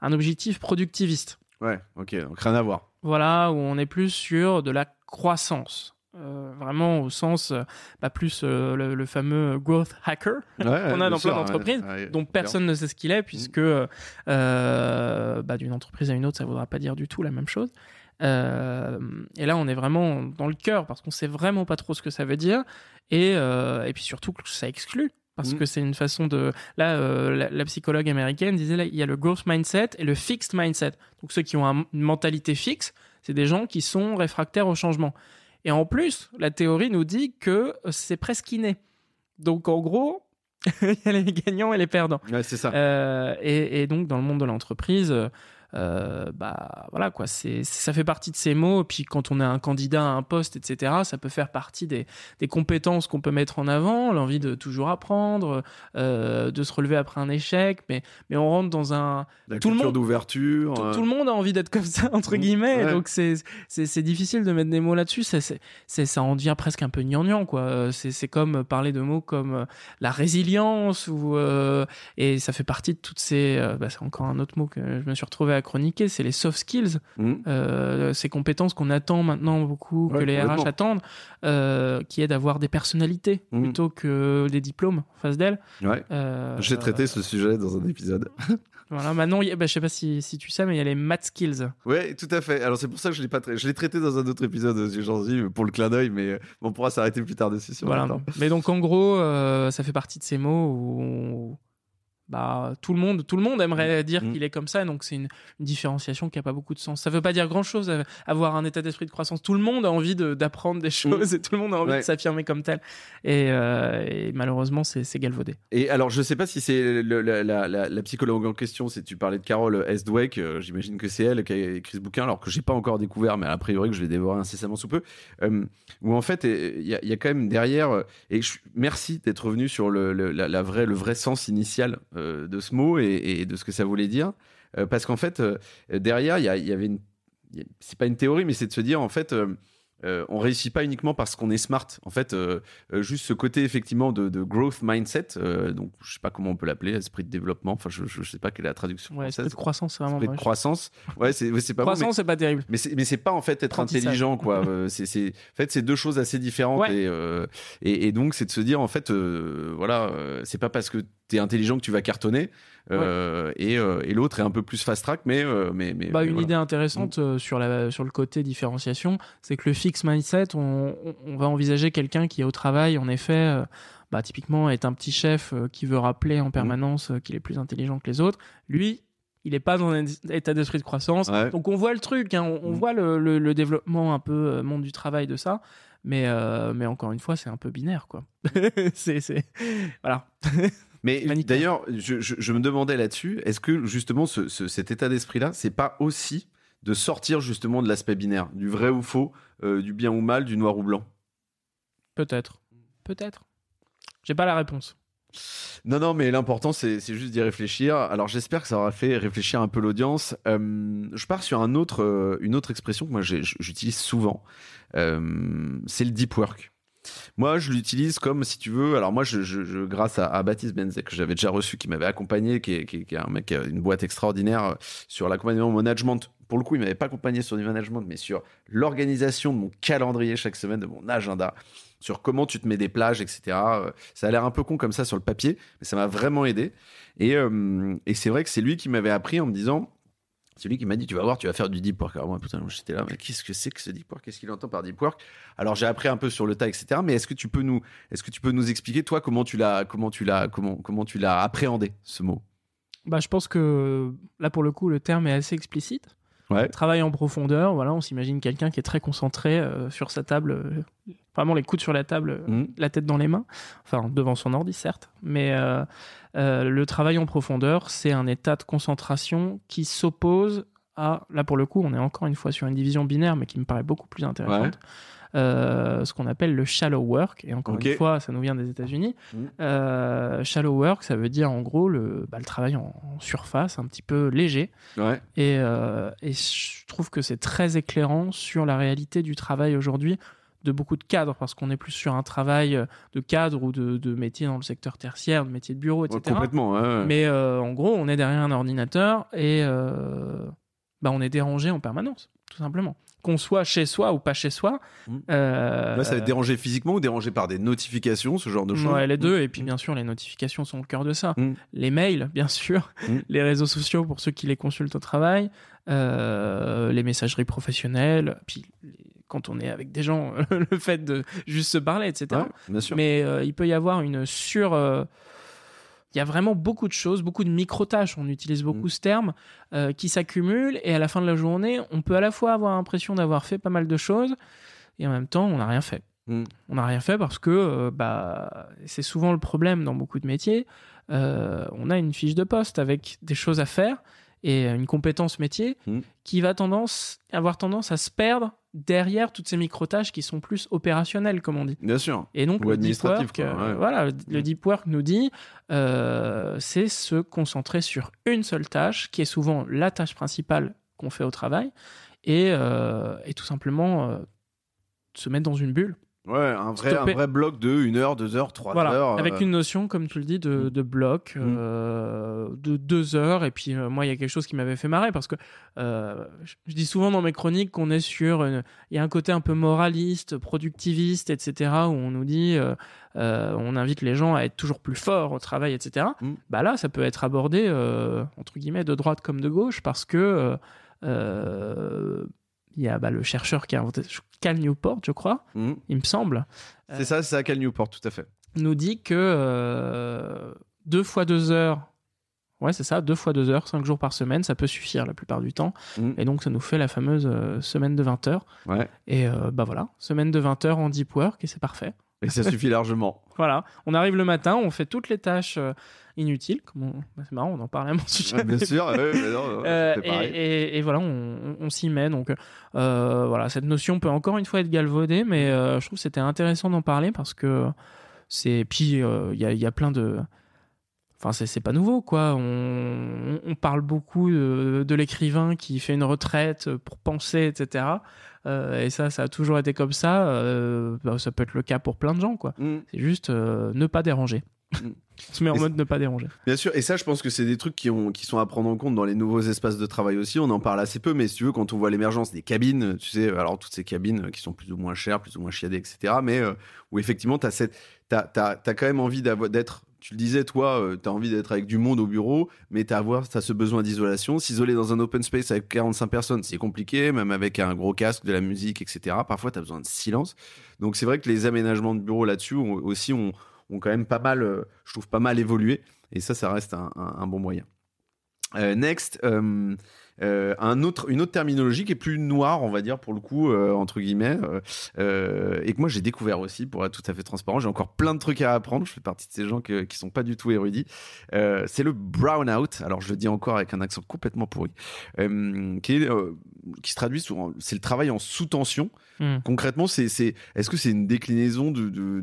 un objectif productiviste. Ouais, ok, donc rien à voir. Voilà, où on est plus sur de la croissance. Euh, vraiment au sens, pas plus le, fameux growth hacker qu'on a dans plein d'entreprises, dont personne ne sait ce qu'il est, puisque mm. bah, d'une entreprise à une autre, ça ne voudra pas dire du tout la même chose. Euh, et là, on est vraiment dans le cœur parce qu'on sait vraiment pas trop ce que ça veut dire. Et, euh, et puis surtout que ça exclut parce mm. que c'est une façon de là euh, la, psychologue américaine disait là il y a le growth mindset et le fixed mindset. Donc ceux qui ont une mentalité fixe c'est des gens qui sont réfractaires au changement. Et en plus la théorie nous dit que c'est presque inné. Donc en gros il y a les gagnants et les perdants ouais, c'est ça. Et, et, donc dans le monde de l'entreprise euh, bah voilà quoi, c'est ça fait partie de ces mots. Et puis quand on est un candidat à un poste, etc., ça peut faire partie des, des compétences qu'on peut mettre en avant, l'envie de toujours apprendre, euh, de se relever après un échec. Mais mais on rentre dans un tout le monde d'ouverture. Tout, tout, le monde a envie d'être comme ça entre mmh. guillemets. Donc c'est c'est difficile de mettre des mots là-dessus. Ça c'est ça en devient presque un peu gnangnan quoi. C'est c'est comme parler de mots comme euh, la résilience ou euh, et ça fait partie de toutes ces. bah, c'est encore un autre mot que je me suis retrouvé à chroniquer, c'est les soft skills, mmh. euh, ces compétences qu'on attend maintenant beaucoup, que les RH attendent, euh, qui est d'avoir des personnalités mmh. plutôt que des diplômes en face d'elles. Ouais. Euh, J'ai traité ce sujet dans un épisode. Voilà, maintenant, bah, je sais pas si, si, tu sais, mais il y a les math skills. Oui, tout à fait. Alors c'est pour ça que je l'ai pas traité. Je l'ai traité dans un autre épisode j'en dis, pour le clin d'œil, mais on pourra s'arrêter plus tard dessus. voilà. Mais donc en gros, ça fait partie de ces mots où bah tout le monde tout le monde aimerait mm. dire mm. qu'il est comme ça donc c'est une, différenciation qui a pas beaucoup de sens ça veut pas dire grand chose euh, avoir un état d'esprit de croissance tout le monde a envie d'apprendre des mm. choses et tout le monde a envie de s'affirmer comme tel et, euh, malheureusement c'est galvaudé et alors je sais pas si c'est la, la, la, psychologue en question si tu parlais de Carole S. Dweck euh, j'imagine que c'est elle qui a écrit ce bouquin alors que j'ai pas encore découvert mais a priori que je vais dévorer incessamment sous peu où en fait il y, y, a quand même derrière et je, merci d'être venu sur le, la, vraie le vrai sens initial euh, de ce mot et, de ce que ça voulait dire. Euh, parce qu'en fait, euh, derrière, il y, avait une. C'est pas une théorie, mais c'est de se dire, en fait, euh, on réussit pas uniquement parce qu'on est smart. En fait, euh, euh, juste ce côté effectivement de, de growth mindset, euh, donc je sais pas comment on peut l'appeler, esprit de développement. Enfin, je, je sais pas quelle est la traduction Ouais, française. esprit de croissance, c'est vraiment Esprit de croissance. Ouais, c'est pas bon, Croissance, c'est pas terrible. mais c'est mais c'est pas en fait être intelligent quoi c'est en fait c'est deux choses assez différentes Ouais. et, et et donc c'est de se dire en fait voilà c'est pas parce que t'es intelligent que tu vas cartonner euh, et, euh, et l'autre est un peu plus fast track mais euh, mais mais, Bah, mais une voilà. idée intéressante euh, sur, la, sur le côté différenciation, c'est que le fixed mindset, on, va envisager quelqu'un qui est au travail, en effet, bah, typiquement est un petit chef qui veut rappeler en permanence euh, qu'il est plus intelligent que les autres. Lui, il n'est pas dans un état d'esprit de croissance. Ouais. Donc on voit le truc, hein, on, on Mm. voit le, le- le développement un peu monde du travail de ça. Mais, euh, mais encore une fois, c'est un peu binaire, quoi. c'est, c'est... Voilà. Mais d'ailleurs, je, je- je me demandais là-dessus, est-ce que justement ce- ce- cet état d'esprit-là, c'est pas aussi de sortir justement de l'aspect binaire, du vrai ou faux, euh, du bien ou mal, du noir ou blanc? Peut-être. Peut-être. J'ai pas la réponse. Non, non, mais l'important, c'est juste d'y réfléchir. Alors, j'espère que ça aura fait réfléchir un peu l'audience. Euh, je pars sur un autre, euh, une autre expression que moi j'utilise souvent. C'est le deep work. Moi, je l'utilise comme, si tu veux, alors moi, je, grâce à, Baptiste Benzek, que j'avais déjà reçu, qui m'avait accompagné, qui est, qui un mec qui a une boîte extraordinaire euh, sur l'accompagnement au management. Pour le coup, il m'avait pas accompagné sur du management, mais sur l'organisation de mon calendrier chaque semaine, de mon agenda, sur comment tu te mets des plages, etc. Euh, Ça a l'air un peu con comme ça sur le papier, mais ça m'a vraiment aidé. Et, euh, et c'est vrai que c'est lui qui m'avait appris en me disant, c'est lui qui m'a dit, tu vas voir, tu vas faire du deep work. Alors moi, putain, j'étais là, mais qu'est-ce que c'est que ce deep work? Qu'est-ce qu'il entend par deep work? Alors j'ai appris un peu sur le tas, etc. Mais est-ce que tu peux nous, est-ce que tu peux nous expliquer toi comment tu l'as, comment tu l'as, comment, comment tu l'as appréhendé ce mot? Bah, je pense que là, pour le coup, le terme est assez explicite. Ouais. Travail en profondeur, voilà, on s'imagine quelqu'un qui est très concentré euh, sur sa table, euh, vraiment les coudes sur la table, euh, Mhm. la tête dans les mains, enfin devant son ordi certes, mais le travail en profondeur, c'est un état de concentration qui s'oppose à, là pour le coup, on est encore une fois sur une division binaire, mais qui me paraît beaucoup plus intéressante, euh, ce qu'on appelle le shallow work, et encore une fois, ça nous vient des États-Unis. Mhm. Euh, shallow work, ça veut dire en gros le, bah, le travail en, en surface, un petit peu léger. Ouais. Et, euh, et je trouve que c'est très éclairant sur la réalité du travail aujourd'hui de beaucoup de cadres, parce qu'on est plus sur un travail de cadre ou de, de métier dans le secteur tertiaire, de métier de bureau, etc. Ouais, complètement. ouais, ouais. Mais euh, en gros, on est derrière un ordinateur et euh, bah, on est dérangé en permanence, tout simplement. Qu'on soit chez soi ou pas chez soi. Mhm. euh, ça va être dérangé physiquement ou dérangé par des notifications, ce genre de choses Ouais, les deux. Et puis, bien sûr, les notifications sont au cœur de ça. Mm. Les mails, bien sûr. Les réseaux sociaux pour ceux qui les consultent au travail. euh, les messageries professionnelles. Puis, quand on est avec des gens, le fait de juste se parler, etc. Ouais, bien sûr. Mais euh, il peut y avoir une sur. Il y a vraiment beaucoup de choses, beaucoup de micro-tâches, on utilise beaucoup Mm. ce terme, euh, qui s'accumulent et à la fin de la journée, on peut à la fois avoir l'impression d'avoir fait pas mal de choses et en même temps, on n'a rien fait. Mm. On n'a rien fait parce que euh, bah, c'est souvent le problème dans beaucoup de métiers. Euh, on a une fiche de poste avec des choses à faire et une compétence métier Mm. qui va tendance, avoir tendance à se perdre derrière toutes ces micro-tâches qui sont plus opérationnelles, comme on dit. Bien sûr. Et donc Ou le deep work, quoi, euh, voilà, le, le Mm. deep work nous dit, euh, c'est se concentrer sur une seule tâche, qui est souvent la tâche principale qu'on fait au travail, et, euh, et tout simplement euh, se mettre dans une bulle. Ouais, un vrai, un vrai bloc de 1 heure, 2 heures, 3 Voilà, heures. avec euh, une notion, comme tu le dis, de, Mm. de bloc, Mm. euh, de deux heures. Et puis, euh, moi, il y a quelque chose qui m'avait fait marrer parce que je, je dis souvent dans mes chroniques qu'on est sur. Il y a un côté un peu moraliste, productiviste, etc., où on nous dit, on invite les gens à être toujours plus forts au travail, etc. Mm. Bah là, ça peut être abordé, entre guillemets, de droite comme de gauche parce que. euh, il y a bah, le chercheur qui a inventé Cal Newport, je crois, hmm. il me semble, C'est ça, c'est à Cal Newport, tout à fait. nous dit que euh, deux fois deux heures, ouais c'est ça, deux fois deux heures, cinq jours par semaine, ça peut suffire la plupart du temps. Mm. Et donc ça nous fait la fameuse euh, semaine de 20 heures. Ouais. Et euh, bah voilà, semaine de 20 heures en deep work et c'est parfait. Et ça suffit largement. Voilà, on arrive le matin, on fait toutes les tâches euh, inutiles. Comme on- bah, c'est marrant, on en parlait à mon sujet. Bien sûr. ouais, mais non, Euh, et, et- et voilà, on, s'y met. Donc, euh, voilà, cette notion peut encore une fois être galvaudée, mais euh, je trouve que c'était intéressant d'en parler parce que c'est. Puis, il y, a, il y a plein de. Enfin, c'est, pas nouveau, quoi. On, on parle beaucoup de, de l'écrivain qui fait une retraite pour penser, etc. Euh, et ça, ça a toujours été comme ça. Euh, bah, ça peut être le cas pour plein de gens, quoi. Mm. C'est juste euh, ne pas déranger. Mm. On se met en Et mode ne pas déranger. Bien sûr, et ça, je pense que c'est des trucs qui, ont, qui sont à prendre en compte dans les nouveaux espaces de travail aussi. On en parle assez peu, mais si tu veux, quand on voit l'émergence des cabines, tu sais, alors toutes ces cabines qui sont plus ou moins chères, plus ou moins chiadées, etc., mais euh, où effectivement, tu as, as, quand même envie d'être. Tu le disais, toi, tu as envie d'être avec du monde au bureau, mais tu as, ce besoin d'isolation. S'isoler dans un open space avec 45 personnes, c'est compliqué, même avec un gros casque, de la musique, etc. Parfois, tu as besoin de silence. Donc, c'est vrai que les aménagements de bureau là-dessus aussi ont, quand même pas mal, euh, je trouve, pas mal évolué. Et ça, ça reste un bon moyen. Euh, next, euh, euh, un autre, une autre terminologie qui est plus noire, on va dire, pour le coup, euh, entre guillemets, euh, et que moi j'ai découvert aussi, pour être tout à fait transparent. J'ai encore plein de trucs à apprendre. Je fais partie de ces gens que- qui sont pas du tout érudits. C'est le brown out. Alors je le dis encore avec un accent complètement pourri, qui, est, qui se traduit souvent. C'est le travail en sous-tension. Hmm. Concrètement, c'est, est-ce que c'est une déclinaison du, du,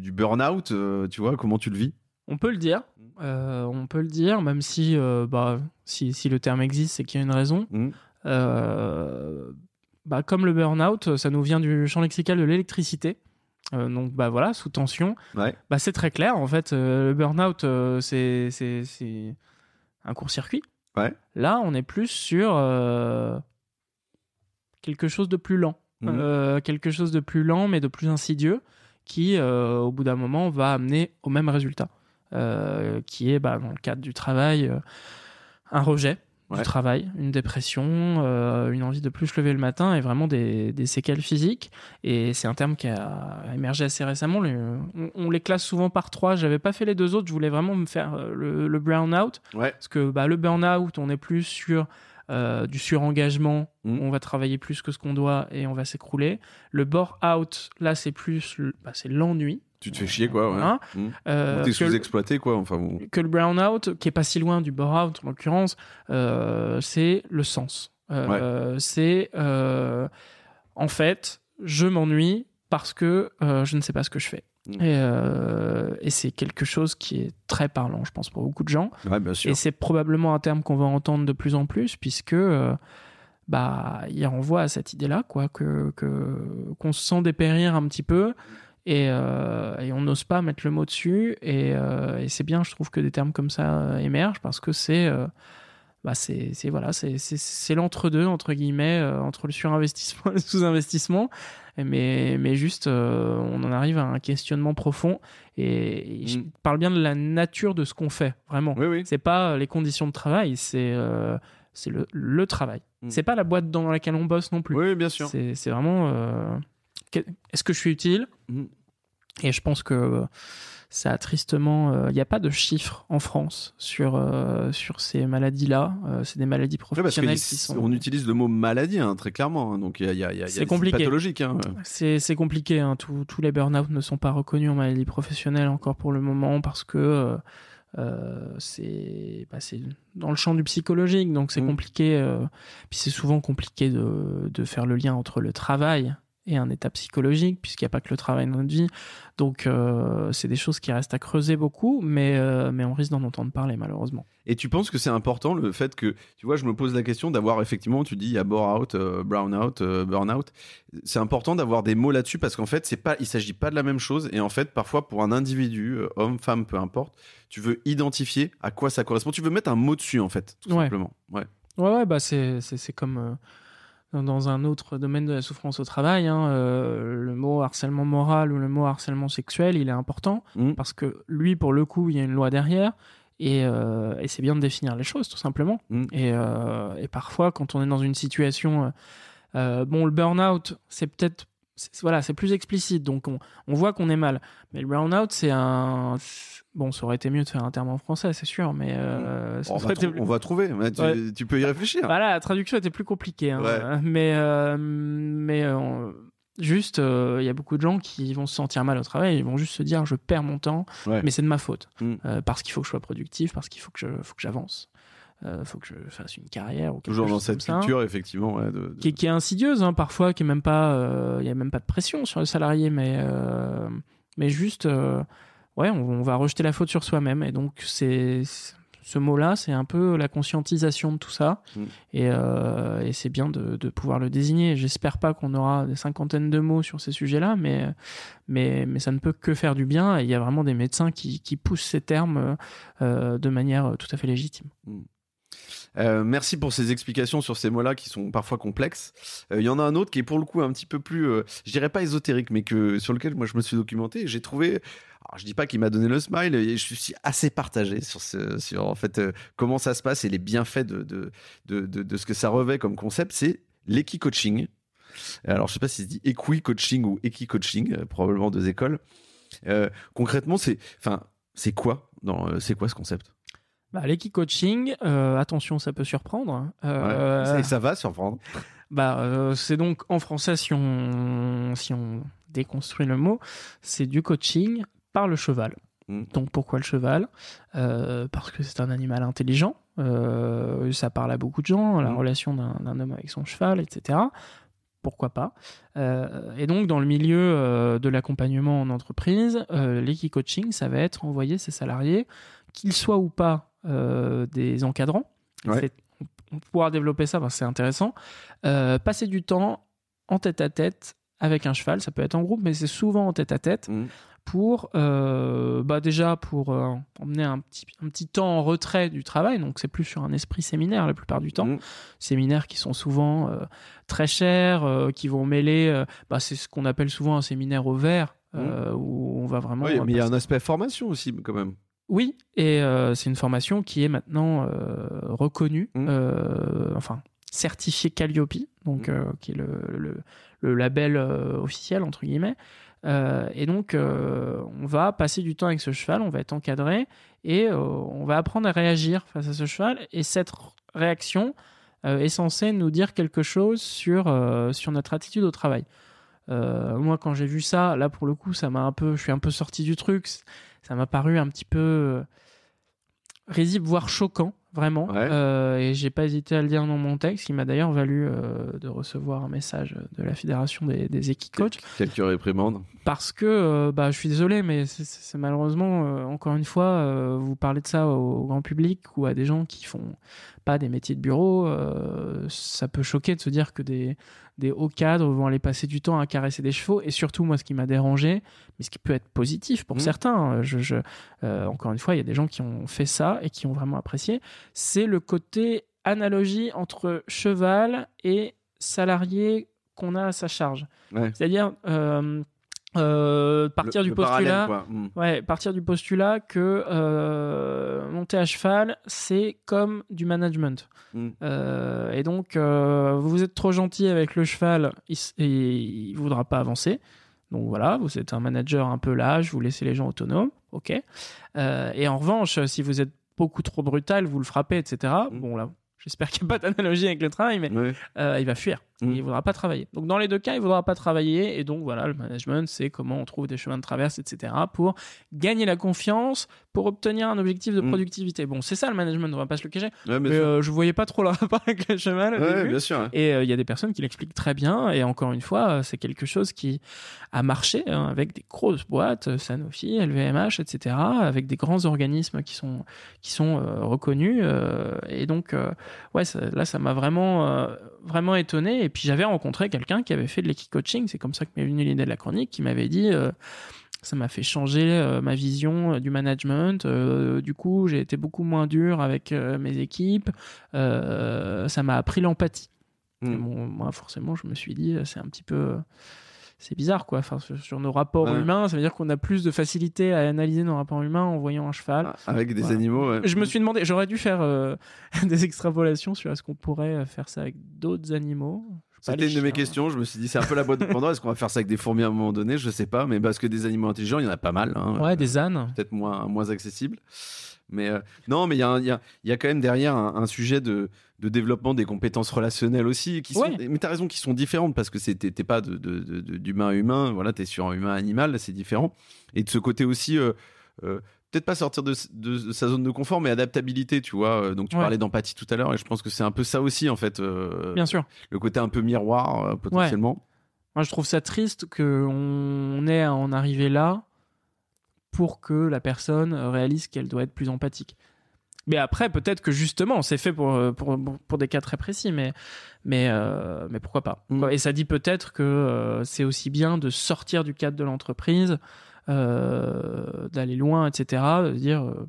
du, burn-out euh, Tu vois, comment tu le vis? On peut le dire. Euh, on peut le dire, même si, euh, bah, si, si le terme existe, c'est qu'il y a une raison. Mhm. Euh, bah, comme le burn-out, ça nous vient du champ lexical de l'électricité. Donc bah voilà, sous tension. Ouais. Bah, c'est très clair. En fait, le burn-out, c'est, c'est, c'est un court-circuit. Ouais. Là, on est plus sur quelque chose de plus lent. Euh, quelque chose de plus lent, mais de plus insidieux, qui, au bout d'un moment, va amener au même résultat. Euh, qui est, bah, dans le cadre du travail, euh, un rejet Ouais. du travail, une dépression, euh, une envie de plus se lever le matin et vraiment des, des séquelles physiques. Et c'est un terme qui a émergé assez récemment. On, on les classe souvent par trois. J'avais pas fait les deux autres. Je voulais vraiment me faire le, le. Ouais. Parce que bah, le burn-out, on est plus sur euh, du surengagement. Mhm. On va travailler plus que ce qu'on doit et on va s'écrouler. Le bore-out, là, c'est plus bah, c'est l'ennui. Tu te fais chier, quoi. Ouais. Hein Mhm. Euh, T'es sous-exploité, quoi. Enfin, bon. que le brown-out, qui est pas si loin du bore-out en l'occurrence, euh, c'est le sens. Euh, C'est en fait, je m'ennuie parce que je ne sais pas ce que je fais. Mm. Et, et c'est quelque chose qui est très parlant, je pense, pour beaucoup de gens. Ouais, bien sûr. Et c'est probablement un terme qu'on va entendre de plus en plus, puisque bah, il renvoie à cette idée-là, quoi, que que- qu'on se sent dépérir un petit peu. Et, euh, et on n'ose pas mettre le mot dessus. Et, euh, et c'est bien, je trouve, que des termes comme ça euh, émergent parce que c'est bah c'est voilà, c'est l'entre-deux, entre guillemets, entre le surinvestissement et le sous-investissement. Mais, mais juste, on en arrive à un questionnement profond. Et, et je Mm. parle bien de la nature de ce qu'on fait, vraiment. Oui, oui. C'est pas les conditions de travail, c'est c'est le, le travail. Mm. C'est pas la boîte dans laquelle on bosse non plus. Oui, bien sûr. C'est vraiment. euh, Est-ce que je suis utile Mm. Et je pense que euh, ça a tristement. Il n'y a pas de chiffres en France sur, euh, sur ces maladies-là. Euh, c'est des maladies Ouais, parce professionnelles qui sont. utilise le mot maladie, hein, très clairement. hein. donc, il y a, il y a, il y a C'est des compliqué. pathologiques. Hein. C'est c'est compliqué. hein. Tous- les burn-out ne sont pas reconnus en maladie professionnelle encore pour le moment parce que euh, euh, c'est bah, c'est dans le champ du psychologique, donc c'est Mm. compliqué. euh, puis c'est souvent compliqué de, de faire le lien entre le travail et un état psychologique, puisqu'il n'y a pas que le travail dans notre vie. Donc euh, c'est des choses qui restent à creuser beaucoup, mais, euh, mais on risque d'en entendre parler malheureusement. Et tu penses que c'est important le fait que, tu vois, je me pose la question d'avoir effectivement, tu dis, il y a bore-out, euh, brown-out, euh, burn-out. C'est important d'avoir des mots là-dessus parce qu'en fait, c'est pas, il s'agit pas de la même chose. Et en fait, parfois, pour un individu, homme, femme, peu importe, tu veux identifier à quoi ça correspond. Tu veux mettre un mot dessus, en fait, tout Ouais. simplement. Ouais. Ouais, ouais, bah c'est, comme dans- un autre domaine de la souffrance au travail. hein, euh, le mot harcèlement moral ou le mot harcèlement sexuel, il est important Mm. parce que lui, pour le coup, il y a une loi derrière. Et, euh, et c'est bien de définir les choses, tout simplement. Mm. Et, euh, et parfois, quand on est dans une situation. bon, le burn-out, c'est peut-être. Voilà, c'est plus explicite, donc on, on voit qu'on est mal. Mais le burn-out, c'est un. Bon, ça aurait été mieux de faire un terme en français, c'est sûr, mais. euh, On, va été- on va trouver. Tu, Ouais. tu peux y réfléchir. voilà, la traduction était plus compliquée. hein. Ouais. Mais, euh, mais euh, juste, euh, il y a beaucoup de gens qui vont se sentir mal au travail. Ils vont juste se dire je perds mon temps, Ouais. mais c'est de ma faute. Mm. Euh, parce qu'il faut que je sois productif, parce qu'il faut que j'avance. Il faut que je fasse une carrière. Ou Toujours dans cette culture, effectivement. ouais, de- de- Qui, est- qui est insidieuse hein, parfois, qui est même pas. euh, Il y a même pas de pression sur le salarié, mais, euh, mais juste. euh, ouais, on, va rejeter la faute sur soi-même. Et donc, c'est ce mot-là, c'est un peu la conscientisation de tout ça. Mm. Euh, et, c'est bien de, pouvoir le désigner. J'espère pas qu'on aura des cinquantaines de mots sur ces sujets-là, mais, mais, mais ça ne peut que faire du bien. Et il y a vraiment des médecins qui, poussent ces termes euh, de manière tout à fait légitime. Mm. Euh, merci pour ces explications sur ces mots-là qui sont parfois complexes. Il y en a un autre qui est pour le coup un petit peu plus, je dirais pas ésotérique, mais que sur lequel moi je me suis documenté. J'ai trouvé alors, je dis pas qu'il m'a donné le smile, et je suis assez partagé sur, ce, en fait euh, comment ça se passe et les bienfaits de, de, de, de, ce que ça revêt comme concept. C'est l'équi-coaching. Alors, je sais pas si se dit équi-coaching ou équi-coaching, euh, probablement deux écoles. Euh, concrètement, c'est, enfin, c'est quoi c'est quoi ce concept? Bah, L'équi-coaching, attention, ça peut surprendre. Hein. ça, va surprendre. Bah, c'est donc en français, si on, si on déconstruit le mot, c'est du coaching par le cheval. Mm. Donc pourquoi le cheval? Euh, Parce que c'est un animal intelligent, euh, ça parle à beaucoup de gens, la mm. relation d'un homme avec son cheval, etc. Pourquoi pas? Euh, Et donc dans le milieu de l'accompagnement en entreprise, l'équi-coaching, ça va être envoyer ses salariés, qu'ils soient ou pas des encadrants. On pouvoir développer ça, c'est intéressant. passer du temps en tête à tête avec un cheval, ça peut être en groupe, mais c'est souvent en tête à tête, mm pour euh, bah déjà pour euh, emmener un petit, un petit temps en retrait du travail donc c'est plus sur un esprit séminaire la plupart du temps mmh. séminaires qui sont souvent euh, très chers qui vont mêler bah, c'est ce qu'on appelle souvent un séminaire au vert mmh. où on va vraiment oui, mais il y a un aspect formation aussi quand même oui et c'est une formation qui est maintenant reconnue mmh. enfin certifiée Calliope donc qui est le, le, le label officiel entre guillemets euh, et donc, euh, on va passer du temps avec ce cheval, on va être encadré et euh, on va apprendre à réagir face à ce cheval. Et cette réaction est censée nous dire quelque chose sur, sur notre attitude au travail. moi, quand j'ai vu ça, là pour le coup, ça m'a un peu, je suis un peu sorti du truc. Ça m'a paru un petit peu risible, voire choquant vraiment. Euh, et j'ai pas hésité à le dire dans mon texte, qui m'a d'ailleurs valu euh, de recevoir un message de la fédération des, des équicoachs. Quelques réprimandes. Parce que, euh, bah, je suis désolé, mais c'est malheureusement, encore une fois, vous parlez de ça au, grand public ou à des gens qui font pas des métiers de bureau, ça peut choquer de se dire que des des hauts cadres vont aller passer du temps à caresser des chevaux. Et surtout, moi, ce qui m'a dérangé, mais ce qui peut être positif pour mmh. certains, je, euh, encore une fois, il y a des gens qui ont fait ça et qui ont vraiment apprécié, c'est le côté analogie entre cheval et salarié qu'on a à sa charge. C'est-à-dire, euh, euh, partir du postulat, hmm. ouais, partir du postulat que euh, monter à cheval, c'est comme du management. Hmm. Euh, et donc, vous êtes trop gentil avec le cheval, il, il, voudra pas avancer. Donc voilà, vous êtes un manager un peu lâche, vous laissez les gens autonomes, ok. et en revanche, si vous êtes beaucoup trop brutal, vous le frappez, etc. Hmm. Bon là, j'espère qu'il n'y a pas d'analogie avec le travail, mais il va fuir. Mm. Il ne voudra pas travailler. Donc dans les deux cas, il ne voudra pas travailler. Et donc voilà, le management, c'est comment on trouve des chemins de traverse, etc. pour gagner la confiance, pour obtenir un objectif de mm. productivité. Bon, c'est ça le management, on va pas se le cacher. mais euh, je voyais pas trop le rapport avec le cheval. bien sûr. Et euh, il y a des personnes qui l'expliquent très bien. Et encore une fois, euh, c'est quelque chose qui a marché hein, avec des grosses boîtes, Sanofi, LVMH, etc. Avec des grands organismes qui sont qui sont reconnus. et donc ouais, là, ça m'a vraiment vraiment étonné. Et puis j'avais rencontré quelqu'un qui avait fait de l'équicoaching, c'est comme ça que m'est venue l'idée de la chronique, qui m'avait dit euh, ça m'a fait changer euh, ma vision euh, du management. du coup, j'ai été beaucoup moins dur avec mes équipes. ça m'a appris l'empathie. Hmm. moi, forcément, je me suis dit c'est un petit peu c'est bizarre quoi. Enfin, sur nos rapports humains, ça veut dire qu'on a plus de facilité à analyser nos rapports humains en voyant un cheval. Ah, avec des animaux, ouais. Je me suis demandé, j'aurais dû faire euh, des extrapolations sur est-ce qu'on pourrait faire ça avec d'autres animaux. C'était une de mes questions. Je me suis dit, c'est un peu la boîte de Pandore. Est-ce qu'on va faire ça avec des fourmis à un moment donné? Je sais pas, mais parce que des animaux intelligents, il y en a pas mal. Hein. Ouais, des ânes. Peut-être moins, moins accessibles. Mais euh, non, mais il y a, y, a, y a, quand même derrière un, sujet de, de, développement des compétences relationnelles aussi. Qui sont, Mais tu as raison, qui sont différentes parce que t'es pas d'humain à humain, voilà, tu es sur un humain-animal, c'est différent. Et de ce côté aussi, euh, euh, peut-être pas sortir de, de, sa zone de confort, mais adaptabilité, tu vois. Donc tu parlais d'empathie tout à l'heure et je pense que c'est un peu ça aussi, en fait. Bien sûr. Le côté un peu miroir, potentiellement. Moi, je trouve ça triste qu'on ait à en arriver là pour que la personne réalise qu'elle doit être plus empathique. Mais après, peut-être que justement, c'est fait pour, pour, pour, des cas très précis, mais, mais, euh, mais pourquoi pas. Mm. Et ça dit peut-être que euh, c'est aussi bien de sortir du cadre de l'entreprise, euh, d'aller loin, etc., de dire, euh,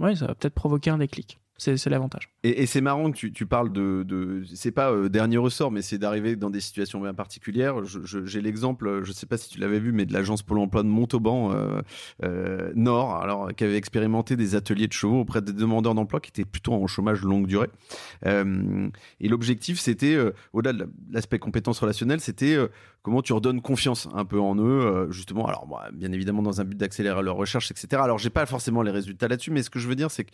ouais, ça va peut-être provoquer un déclic. C'est l'avantage. Et, c'est marrant que tu, parles de, de c'est pas euh, dernier ressort, mais c'est d'arriver dans des situations bien particulières. J'ai l'exemple, je sais pas si tu l'avais vu, mais de l'agence Pôle Emploi de Montauban euh, euh, Nord, alors qui avait expérimenté des ateliers de chevaux auprès des demandeurs d'emploi qui étaient plutôt en chômage longue durée. Euh, et l'objectif, c'était euh, au-delà de l'aspect compétences relationnelles, c'était euh, comment tu redonnes confiance un peu en eux, euh, justement. Alors, bon, bien évidemment, dans un but d'accélérer leur recherche, etc. Alors, j'ai pas forcément les résultats là-dessus, mais ce que je veux dire, c'est que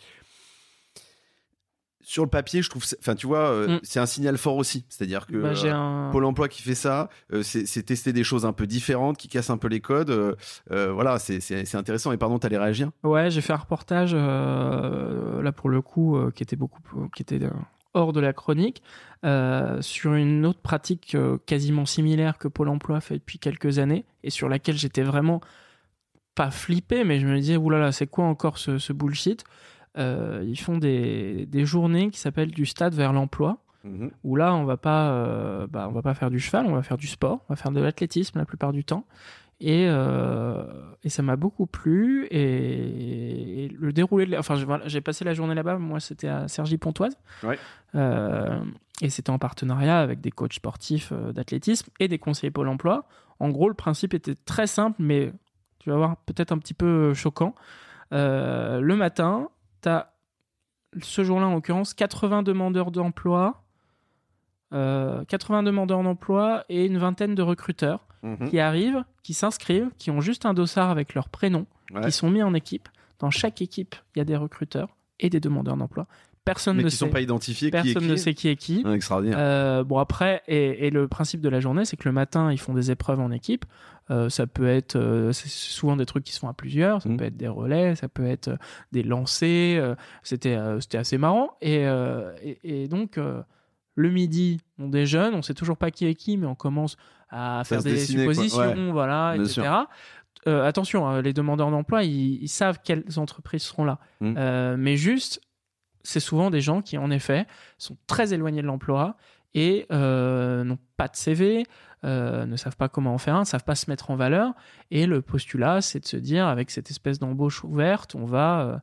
sur le papier, je trouve, enfin, tu vois, euh, Mm. c'est un signal fort aussi. C'est-à-dire que Bah, euh, un... Pôle Emploi qui fait ça, euh, c'est tester des choses un peu différentes, qui cassent un peu les codes. euh, voilà, c'est intéressant. Et pardon, t'allais réagir Ouais, j'ai fait un reportage là pour le coup qui était beaucoup qui était hors de la chronique sur une autre pratique quasiment similaire que Pôle Emploi fait depuis quelques années et sur laquelle j'étais vraiment pas flippé, mais je me disais oulala, c'est quoi encore ce, ce bullshit? Ils font des, des journées qui s'appellent du stade vers l'emploi où là on va pas euh, bah, on va pas faire du cheval on va faire du sport on va faire de l'athlétisme la plupart du temps. Et, euh, et ça m'a beaucoup plu. Et, et le déroulé de la- enfin j'ai passé la journée là-bas. Moi c'était à Sergi Pontoise Ouais. Euh, et c'était en partenariat avec des coachs sportifs euh, d'athlétisme et des conseillers Pôle Emploi. En gros le principe était très simple mais tu vas voir peut-être un petit peu choquant. Euh, le matin tu as ce jour-là en l'occurrence 80 demandeurs d'emploi euh, 80 demandeurs d'emploi et une vingtaine de recruteurs Mhm. qui arrivent, qui s'inscrivent, qui ont juste un dossard avec leur prénom, Ouais. qui sont mis en équipe. Dans chaque équipe, il y a des recruteurs et des demandeurs d'emploi. Personne Mais ne qui sait. sont pas identifiés. qui est Personne qui ne sait qui est qui. Ah, extraordinaire. Euh, bon après, et, et le principe de la journée, c'est que le matin, ils font des épreuves en équipe. Euh, ça peut être, euh, souvent des trucs qui se font à plusieurs. Ça Mhm. peut être des relais, ça peut être euh, des lancers. euh, c'était, c'était assez marrant. Et, et, et donc, le midi, on déjeune. On sait toujours pas qui est qui, mais on commence à Ça faire des dessiner, suppositions, voilà, Bien etc. Euh, attention, hein, les demandeurs d'emploi, ils, ils savent quelles entreprises seront là. Euh, mais juste, c'est souvent des gens qui, en effet, sont très éloignés de l'emploi et euh, n'ont pas de CV, euh, ne savent pas comment en faire un, ne savent pas se mettre en valeur. Et le postulat, c'est de se dire, avec cette espèce d'embauche ouverte, on va, euh,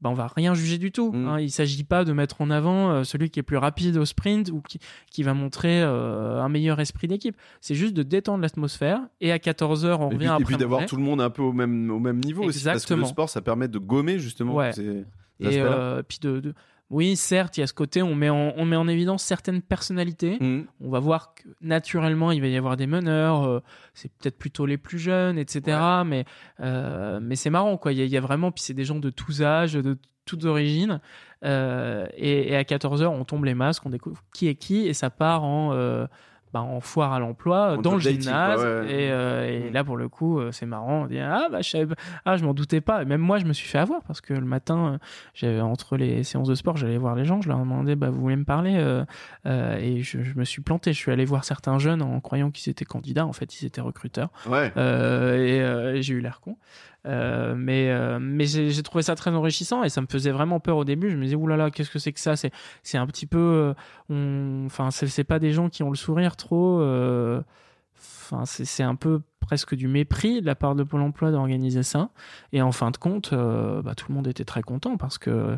bah, on va rien juger du tout. Mm. hein. Il s'agit pas de mettre en avant celui qui est plus rapide au sprint ou qui, qui va montrer euh, un meilleur esprit d'équipe. C'est juste de détendre l'atmosphère. Et à 14h, on Et revient puis, et après. puis d'avoir tout le monde un peu au même, au même niveau aussi. Parce que le Exactement. sport, ça permet de gommer justement Ouais. ces Et euh, puis de, de- oui, certes, il y a ce côté, on met en, on met en évidence certaines personnalités. Mhm. On va voir que naturellement, il va y avoir des meneurs. euh, c'est peut-être plutôt les plus jeunes, etc. Mais, euh, mais c'est marrant, quoi. Il y, a- il y a vraiment, puis c'est des gens de tous âges, de toutes origines. Euh, et, et à 14h, on tombe les masques, on découvre qui est qui, et ça part en, bah, en foire à l'emploi, En dans le dating, gymnase. quoi, ouais. Et, euh, et Mm. là, pour le coup, euh, c'est marrant. On dit, ah, bah, je savais ah, je m'en doutais pas. Et même moi, je me suis fait avoir parce que le matin, euh, j'avais entre les séances de sport, j'allais voir les gens, je leur demandais, bah, vous voulez me parler euh, euh, Et je, je me suis planté. Je suis allé voir certains jeunes en croyant qu'ils étaient candidats. En fait, ils étaient recruteurs. Ouais. Euh, euh, et j'ai eu l'air con. Euh, mais euh, mais j'ai trouvé ça très enrichissant et ça me faisait vraiment peur au début. Je me disais, oulala, qu'est-ce que c'est que ça? C'est c'est un petit peu. euh, on- Enfin, c'est pas des gens qui ont le sourire trop. euh, Enfin, c'est un peu presque du mépris de la part de Pôle emploi d'organiser ça. Et en fin de compte, bah, tout le monde était très content parce que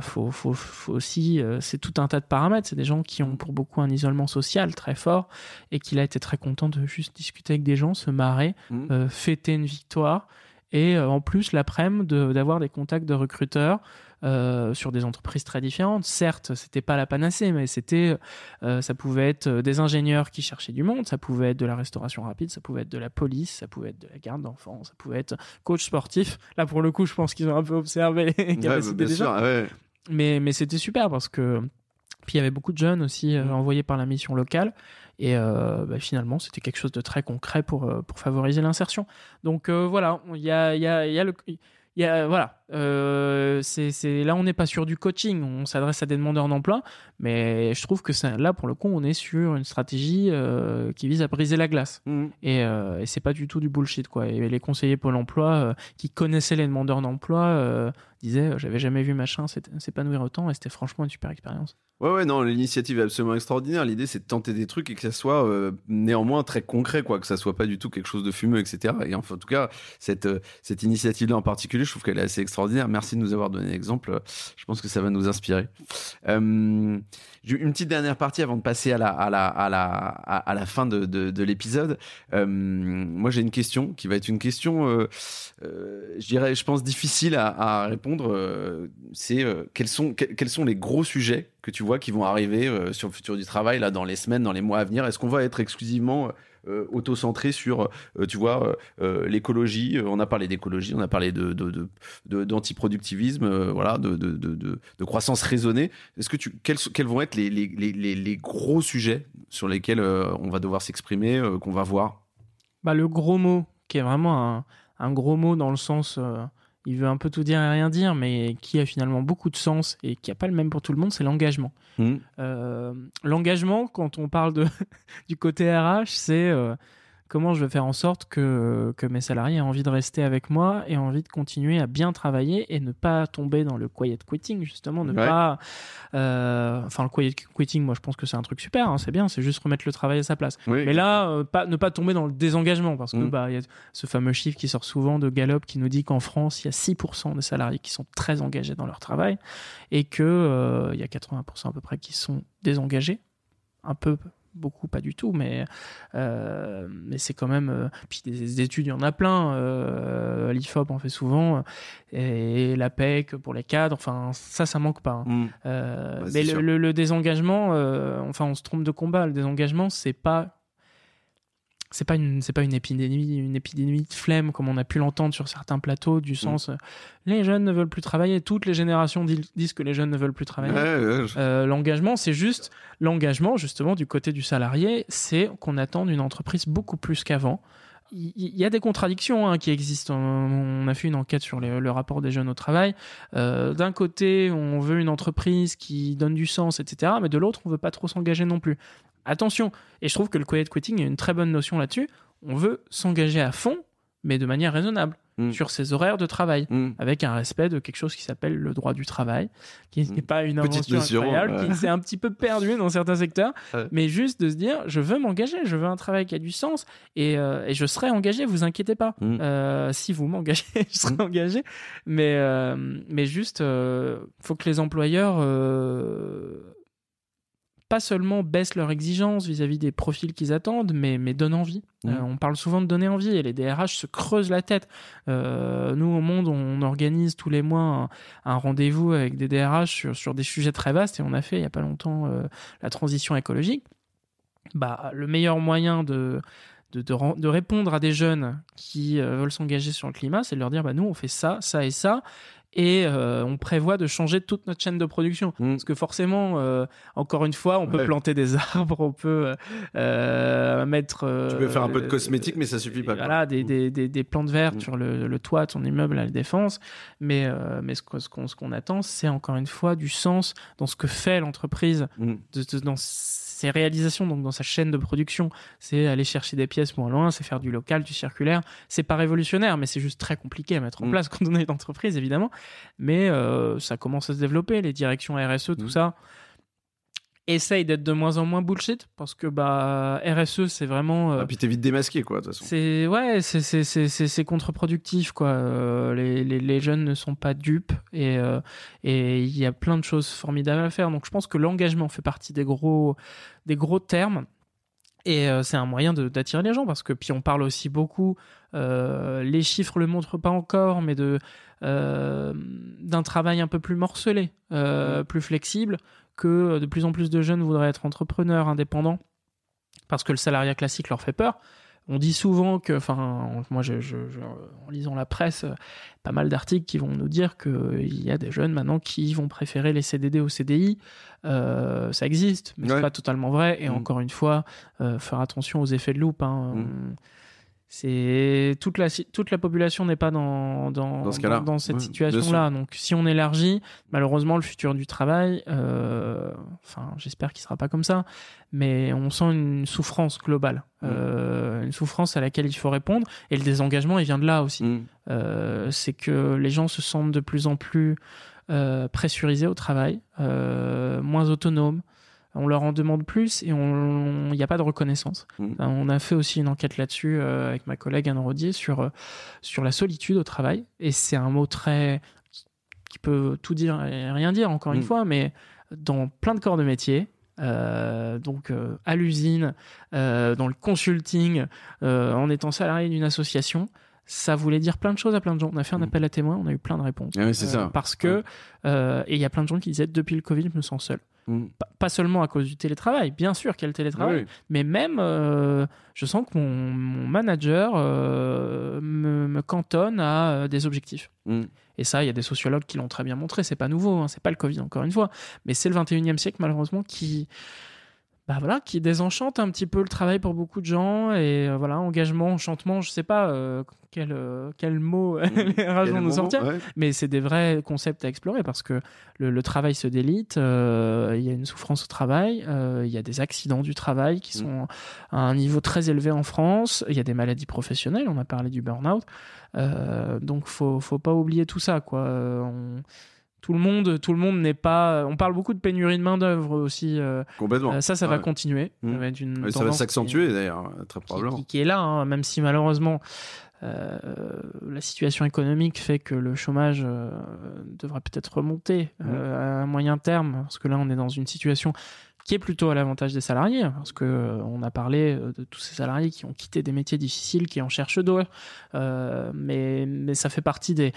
faut, faut, faut aussi, c'est tout un tas de paramètres. C'est des gens qui ont pour beaucoup un isolement social très fort et qu'il a été très content de juste discuter avec des gens, se marrer, euh, fêter une victoire et euh, en plus l'après-midi de- d'avoir des contacts de recruteurs euh, sur des entreprises très différentes. Certes, c'était pas la panacée, mais c'était, euh, ça pouvait être des ingénieurs qui cherchaient du monde, ça pouvait être de la restauration rapide, ça pouvait être de la police, ça pouvait être de la garde d'enfants, ça pouvait être coach sportif. Là, pour le coup, je pense qu'ils ont un peu observé les Ouais, capacités des sûr. gens. ouais. Mais, mais c'était super parce que puis il y avait beaucoup de jeunes aussi euh, Mhm. envoyés par la mission locale et euh, bah, finalement c'était quelque chose de très concret pour, euh, pour favoriser l'insertion. Donc euh, voilà, il y a, y, a, le... Y a, voilà, Euh, c'est là, on n'est pas sur du coaching, on s'adresse à des demandeurs d'emploi, mais je trouve que là, pour le coup, on est sur une stratégie euh, qui vise à briser la glace. Mmh. Et, euh, et c'est pas du tout du bullshit, quoi. Et les conseillers Pôle emploi euh, qui connaissaient les demandeurs d'emploi disaient J'avais jamais vu machin s'épanouir autant, et c'était franchement une super expérience. Ouais, ouais, non, l'initiative est absolument extraordinaire. L'idée, c'est de tenter des trucs et que ça soit euh, néanmoins très concret, quoi, que ça soit pas du tout quelque chose de fumeux, etc. Et enfin, en tout cas, cette, cette initiative-là en particulier, je trouve qu'elle est assez extraordinaire. Merci de nous avoir donné l'exemple. Je pense que ça va nous inspirer. Euh, une petite dernière partie avant de passer à la, fin de, de, de l'épisode. Euh, moi, j'ai une question qui va être une question, euh, je dirais, je pense, difficile à, répondre. c'est quels, sont, quels sont les gros sujets que tu vois qui vont arriver euh, sur le futur du travail là dans les semaines, dans les mois à venir? Est-ce qu'on va être exclusivement euh, auto-centré sur, euh, tu vois, l'écologie On a parlé d'écologie, on a parlé de, d'antiproductivisme, voilà, de, de, croissance raisonnée. Est-ce que tu, quels, quels vont être les, les, les, les, gros sujets sur lesquels on va devoir s'exprimer, qu'on va voir? Bah, Le gros mot, qui est vraiment un, un gros mot dans le sens il veut un peu tout dire et rien dire, mais qui a finalement beaucoup de sens et qui n'a pas le même pour tout le monde, c'est l'engagement. Mmh. Euh, l'engagement, quand on parle de, du côté RH, c'est euh, comment je vais faire en sorte que, que mes salariés aient envie de rester avec moi et envie de continuer à bien travailler et ne pas tomber dans le quiet quitting, justement, ne pas... Euh, enfin, le quiet quitting, moi, je pense que c'est un truc super, hein, c'est bien, c'est juste remettre le travail à sa place. Mais là, euh, pas, ne pas tomber dans le désengagement, parce que mm. bah, y a ce fameux chiffre qui sort souvent de Gallup qui nous dit qu'en France, il y a 6% des salariés qui sont très engagés dans leur travail et qu'il euh, y a 80% à peu près qui sont désengagés un peu beaucoup, pas du tout, mais, euh, mais c'est quand même. Euh, puis des, études, il y en a plein. Euh, L'IFOP en fait souvent, et, la PEC pour les cadres, enfin, ça, ça manque pas. Hein. Mmh. Euh, mais le, le, désengagement, enfin, on se trompe de combat. Le désengagement, c'est pas c'est pas une c'est pas une épidémie une épidémie de flemme comme on a pu l'entendre sur certains plateaux du mm. sens euh, les jeunes ne veulent plus travailler toutes les générations disent que les jeunes ne veulent plus travailler euh, l'engagement c'est juste l'engagement justement du côté du salarié c'est qu'on attend d'une entreprise beaucoup plus qu'avant il y, a des contradictions hein, qui existent. On a fait une enquête sur le rapport des jeunes au travail. Euh, d'un côté, on veut une entreprise qui donne du sens, etc. Mais de l'autre, on veut pas trop s'engager non plus. Attention, et je trouve que le quiet quitting est une très bonne notion là-dessus. On veut s'engager à fond, mais de manière raisonnable, mm. sur ses horaires de travail, mm. avec un respect de quelque chose qui s'appelle le droit du travail, qui mm. n'est pas une invention incroyable, qui s'est un petit peu perdu dans certains secteurs, mais juste de se dire, je veux m'engager, je veux un travail qui a du sens, et, euh, je serai engagé, vous inquiétez pas. Euh, si vous m'engagez, je serai engagé, mais, euh, mais juste, faut que les employeurs pas seulement baissent leurs exigences vis-à-vis des profils qu'ils attendent, mais, mais donnent envie. Euh, on parle souvent de donner envie et les DRH se creusent la tête. Euh, nous, au Monde, on organise tous les mois un, rendez-vous avec des DRH sur, sur des sujets très vastes et on a fait il y a pas longtemps euh, la transition écologique. Bah, le meilleur moyen de, de, de, répondre à des jeunes qui veulent s'engager sur le climat, c'est de leur dire bah, nous, on fait ça, ça et ça et euh, on prévoit de changer toute notre chaîne de production mmh. parce que forcément euh, encore une fois on peut planter des arbres on peut euh, mettre tu peux faire un peu de cosmétique mais ça suffit pas voilà des, mmh. des, des, plantes vertes mmh. sur le, le, toit ton immeuble à la défense mais mais ce qu'on ce qu'on attend c'est encore une fois du sens dans ce que fait l'entreprise dans ses réalisations donc dans sa chaîne de production, c'est aller chercher des pièces moins loin, c'est faire du local, du circulaire. C'est pas révolutionnaire, mais c'est juste très compliqué à mettre en mm. place quand on est une entreprise évidemment. Mais euh, ça commence à se développer, les directions RSE, tout mm. ça essaye d'être de moins en moins bullshit parce que bah RSE c'est vraiment euh, ah, puis t'es vite démasqué quoi de toute façon. c'est ouais c'est c'est c'est c'est contre-productif quoi. Euh, les, les, les jeunes ne sont pas dupes et euh, et il y a plein de choses formidables à faire. Donc je pense que l'engagement fait partie des gros des gros termes et euh, c'est un moyen d'attirer les gens parce que puis on parle aussi beaucoup euh, les chiffres le montrent pas encore mais de d'un travail un peu plus morcelé plus flexible que de plus en plus de jeunes voudraient être entrepreneurs, indépendants, parce que le salariat classique leur fait peur. On dit souvent que, enfin, moi, je, en lisant la presse, pas mal d'articles qui vont nous dire qu'il y a des jeunes maintenant qui vont préférer les CDD au CDI. Euh, ça existe, mais c'est pas totalement vrai. Et mm. encore une fois, euh, faire attention aux effets de loupe. Hein. Mm c'est toute la toute la population n'est pas dans dans, dans, dans, cette situation là donc si on élargit malheureusement le futur du travail euh, enfin j'espère qu'il sera pas comme ça mais on sent une souffrance globale mm. euh, une souffrance à laquelle il faut répondre. Et le désengagement il vient de là aussi. Mm. euh, c'est que les gens se sentent de plus en plus pressurisés au travail moins autonomes on leur en demande plus et il n'y a pas de reconnaissance. Mm. On a fait aussi une enquête là-dessus euh, avec ma collègue Anne Rodier sur, euh, sur la solitude au travail. Et c'est un mot très. qui peut tout dire et rien dire, encore une mm. fois, mais dans plein de corps de métier. Euh, donc à l'usine, dans le consulting, en étant salarié d'une association, ça voulait dire plein de choses à plein de gens. On a fait un mm. appel à témoins, on a eu plein de réponses. Ah oui, c'est ça. Parce que, et il y a plein de gens qui disaient depuis le Covid, je me sens seul. Mm. Pas seulement à cause du télétravail, bien sûr qu'il y a le télétravail, mais même euh, je sens que mon, manager euh, me, cantonne à euh, des objectifs. Mm. Et ça, il y a des sociologues qui l'ont très bien montré, c'est pas nouveau, hein, c'est pas le Covid encore une fois, mais c'est le 21e siècle malheureusement qui, bah voilà, qui désenchante un petit peu le travail pour beaucoup de gens. Et euh, voilà, engagement, enchantement, je sais pas euh, quel, euh, quel mot mmh. les nous sortir, mais c'est des vrais concepts à explorer parce que le, travail se délite, il y a une souffrance au travail, il y a des accidents du travail qui mmh. sont à un niveau très élevé en France, il y a des maladies professionnelles, on a parlé du burn-out. donc faut, faut pas oublier tout ça, quoi. On, tout le monde tout le monde n'est pas on parle beaucoup de pénurie de main d'œuvre aussi euh, complètement euh, ça ça va continuer mmh. ça va s'accentuer d'ailleurs très probablement qui, est là hein, même si malheureusement euh, la situation économique fait que le chômage devrait peut-être remonter mmh. à moyen terme parce que là on est dans une situation qui est plutôt à l'avantage des salariés, hein, parce que on a parlé de tous ces salariés qui ont quitté des métiers difficiles, qui en cherchent d'autres, mais, mais ça fait partie des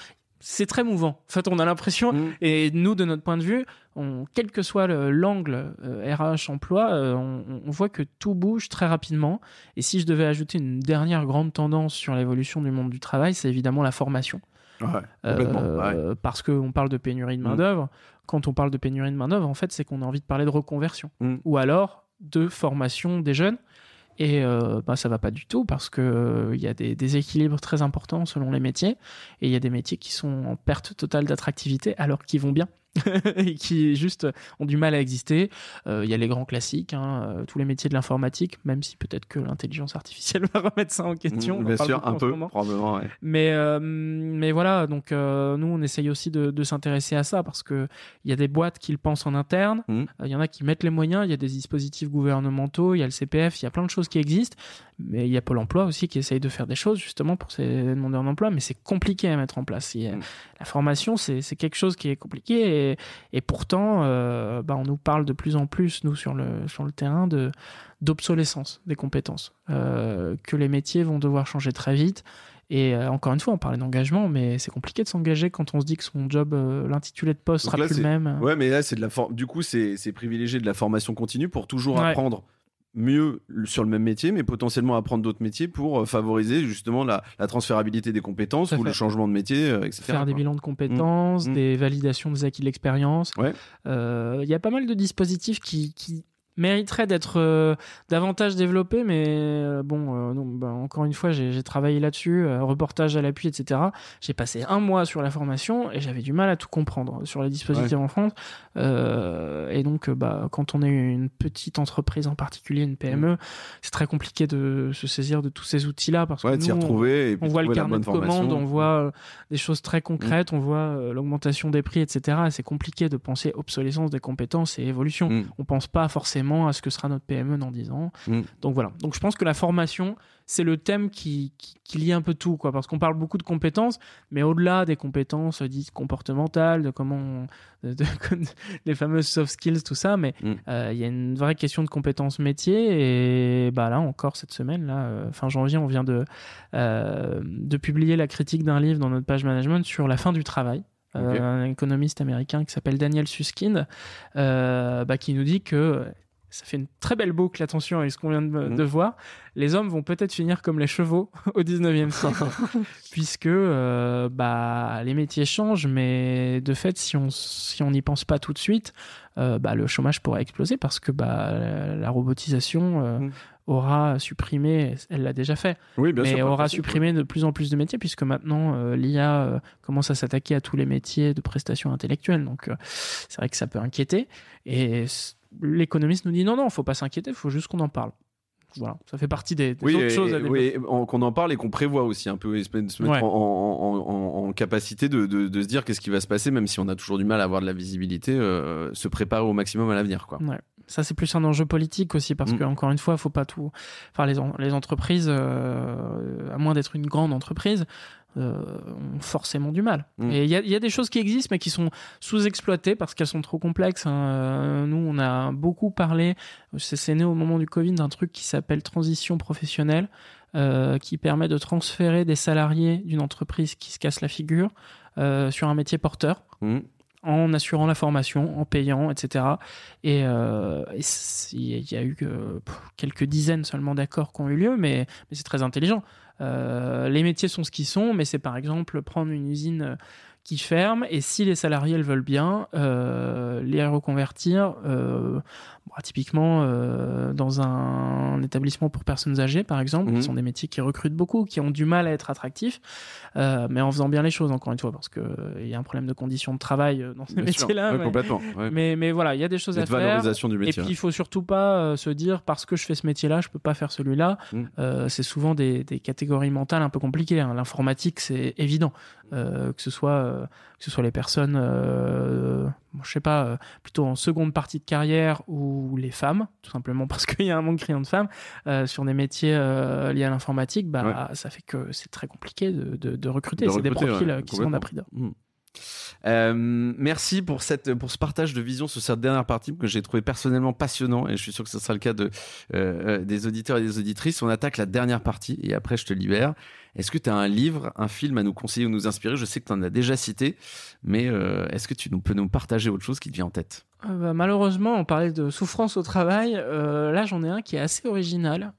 c'est très mouvant. En fait, on a l'impression, mm. et nous, de notre point de vue, on, quel que soit l'angle RH euh, emploi, euh, on, voit que tout bouge très rapidement. Et si je devais ajouter une dernière grande tendance sur l'évolution du monde du travail, c'est évidemment la formation. Ouais, euh, Parce qu'on parle de pénurie de mm. main-d'œuvre. Quand on parle de pénurie de main-d'œuvre, en fait, c'est qu'on a envie de parler de reconversion. Mm. Ou alors de formation des jeunes. Et euh, bah, ça va pas du tout parce que il euh, y a des déséquilibres très importants selon les métiers et il y a des métiers qui sont en perte totale d'attractivité alors qu'ils vont bien. et qui juste ont du mal à exister. Euh, il y a les grands classiques, hein, euh, tous les métiers de l'informatique, même si peut-être que l'intelligence artificielle va remettre ça en question. bien sûr, un peu, probablement. Ouais. Mais, euh, mais voilà, donc nous, on essaye aussi de, de s'intéresser à ça parce que il y a des boîtes qui le pensent en interne, mmh. il y en a qui mettent les moyens, il y a des dispositifs gouvernementaux, il y a le CPF, il y a plein de choses qui existent, mais il y a Pôle emploi aussi qui essaye de faire des choses justement pour ces demandeurs d'emploi, mais c'est compliqué à mettre en place. Mmh. La formation, c'est quelque chose qui est compliqué et, et pourtant, euh, bah, on nous parle de plus en plus, nous, sur le, sur le terrain, de d'obsolescence des compétences, euh, que les métiers vont devoir changer très vite. Et euh, encore une fois, on parlait d'engagement, mais c'est compliqué de s'engager quand on se dit que son job, l'intitulé de poste sera plus le même. Ouais, mais là, c'est de la du coup, c'est privilégié de la formation continue pour toujours apprendre mieux sur le même métier, mais potentiellement apprendre d'autres métiers pour euh, favoriser justement la, transférabilité des compétences ou le changement de métier, euh, etc. Faire des bilans de compétences, mmh. Mmh. des validations des acquis de l'expérience. Il ouais. euh, y a pas mal de dispositifs qui, qui mériterait d'être euh, davantage développé, mais euh, bon, euh, non, bah, encore une fois, j'ai travaillé là-dessus, reportage à l'appui, etc. J'ai passé un mois sur la formation et j'avais du mal à tout comprendre sur les dispositifs en France. et donc, bah, quand on est une petite entreprise en particulier, une PME, c'est très compliqué de se saisir de tous ces outils-là parce que nous, retrouver on, voit le carnet de commande, on voit des choses très concrètes, mm. on voit l'augmentation des prix, etc. C'est compliqué de penser obsolescence des compétences et évolution. Mm. On pense pas forcément à ce que sera notre PME dans 10 ans. Mm. Donc voilà. Donc je pense que la formation, c'est le thème qui, qui, lie un peu tout, quoi, parce qu'on parle beaucoup de compétences, mais au-delà des compétences dites comportementales, de comment, les fameuses soft skills, tout ça, mais mm. euh, il y a une vraie question de compétences métiers. Et bah là encore cette semaine, là, euh, fin janvier, on vient de euh, de publier la critique d'un livre dans notre page management sur la fin du travail. un économiste américain qui s'appelle Daniel Susskind, bah, qui nous dit que ça fait une très belle boucle, attention avec ce qu'on vient de, Mhm. de voir, les hommes vont peut-être finir comme les chevaux au 19e siècle, puisque euh, bah, les métiers changent, mais de fait, si on si on n'y pense pas tout de suite, euh, bah, le chômage pourrait exploser parce que bah, la, robotisation euh, Mhm. aura supprimé, elle l'a déjà fait, Oui, bien mais sûr. aura supprimé de plus en plus de métiers, puisque maintenant euh, l'IA euh, commence à s'attaquer à tous les métiers de prestations intellectuelles. Donc euh, c'est vrai que ça peut inquiéter. Et l'économiste nous dit non, non, faut pas s'inquiéter, il faut juste qu'on en parle. Voilà, ça fait partie des, des Oui, autres et- choses à oui, qu'on en parle et qu'on prévoit aussi un peu, et se mettre Ouais. en, en- en- en- en capacité de, de- de se dire qu'est-ce qui va se passer, même si on a toujours du mal à avoir de la visibilité, euh, se préparer au maximum à l'avenir. Quoi. Ouais. Ça, c'est plus un enjeu politique aussi, parce Mm. que encore une fois, faut pas tout. Enfin, les, en- les entreprises, euh, à moins d'être une grande entreprise, ont forcément du mal. Mm. Et il y a, il y a des choses qui existent, mais qui sont sous-exploitées parce qu'elles sont trop complexes. hein. Euh, Nous, on a beaucoup parlé, c'est né au moment du Covid, d'un truc qui s'appelle transition professionnelle, euh, qui permet de transférer des salariés d'une entreprise qui se casse la figure euh, sur un métier porteur Mhm. en assurant la formation, en payant, etc. Et euh, il y a eu quelques dizaines seulement d'accords qui ont eu lieu, mais, mais c'est très intelligent. Euh, les métiers sont ce qu'ils sont, mais c'est par exemple prendre une usine euh, qui ferme et si les salariés le veulent bien, euh, les reconvertir, euh, typiquement euh, dans un, établissement pour personnes âgées, par exemple, Mhm. qui sont des métiers qui recrutent beaucoup, qui ont du mal à être attractifs, euh, mais en faisant bien les choses, encore une fois, parce qu'il il y a un problème de conditions de travail euh, dans ces métiers-là. Ouais, mais, complètement. ouais. mais, mais voilà, il y a des choses Et à faire. valorisation du Et métier. puis, il faut surtout pas euh, se dire parce que je fais ce métier-là, je peux pas faire celui-là. Mm. Euh, c'est souvent des, des catégories mentales un peu compliquées. hein. L'informatique, c'est évident. Euh, que ce soit euh, que ce soit les personnes, euh, bon, je sais pas, euh, plutôt en seconde partie de carrière ou les femmes, tout simplement parce qu'il y a un manque criant de femmes euh, sur des métiers euh, liés à l'informatique. Bah, ça fait que c'est très compliqué de, de, de recruter. De c'est des profils ouais, euh, qui sont d'or. Mm. Euh, merci pour cette pour ce partage de vision sur cette dernière partie que j'ai trouvé personnellement passionnant et je suis sûr que ce sera le cas de euh, euh, des auditeurs et des auditrices. On attaque la dernière partie et après je te libère. Est-ce que tu as un livre, un film à nous conseiller ou nous inspirer? Je sais que tu en as déjà cité, mais euh, est-ce que tu nous, peux nous partager autre chose qui te vient en tête? Euh, bah, malheureusement, on parlait de souffrance au travail. Là, j'en ai un qui est assez original,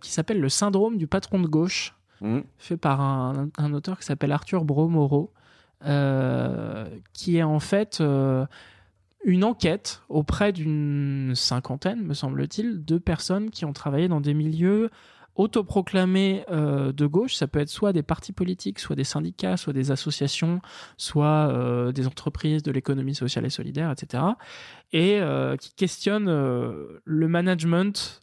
qui s'appelle Le syndrome du patron de gauche, Mm. fait par un, un auteur qui s'appelle Arthur Bromoro, qui est en fait euh, une enquête auprès d'une cinquantaine, me semble-t-il, de personnes qui ont travaillé dans des milieux autoproclamés euh, de gauche. Ça peut être soit des partis politiques, soit des syndicats, soit des associations, soit euh, des entreprises de l'économie sociale et solidaire, etc. Et euh, qui questionnent euh, le management,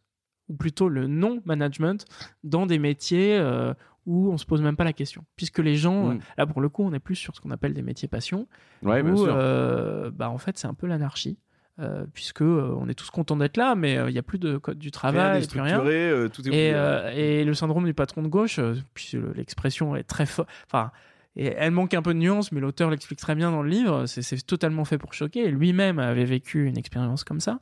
ou plutôt le non-management, dans des métiers euh, où on se pose même pas la question. Puisque les gens, Mm. là pour le coup, on est plus sur ce qu'on appelle des métiers passion, Ouais, bien où sûr. euh, bah, en fait c'est un peu l'anarchie. euh, puisque euh, on est tous contents d'être là, mais euh, il n'y a plus de code du Rien travail, rien. euh, tout est Et, euh, et le syndrome du patron de gauche, euh, puis le- l'expression est très forte. Enfin, et elle manque un peu de nuance, mais l'auteur l'explique très bien dans le livre. C'est totalement fait pour choquer. Lui-même avait vécu une expérience comme ça.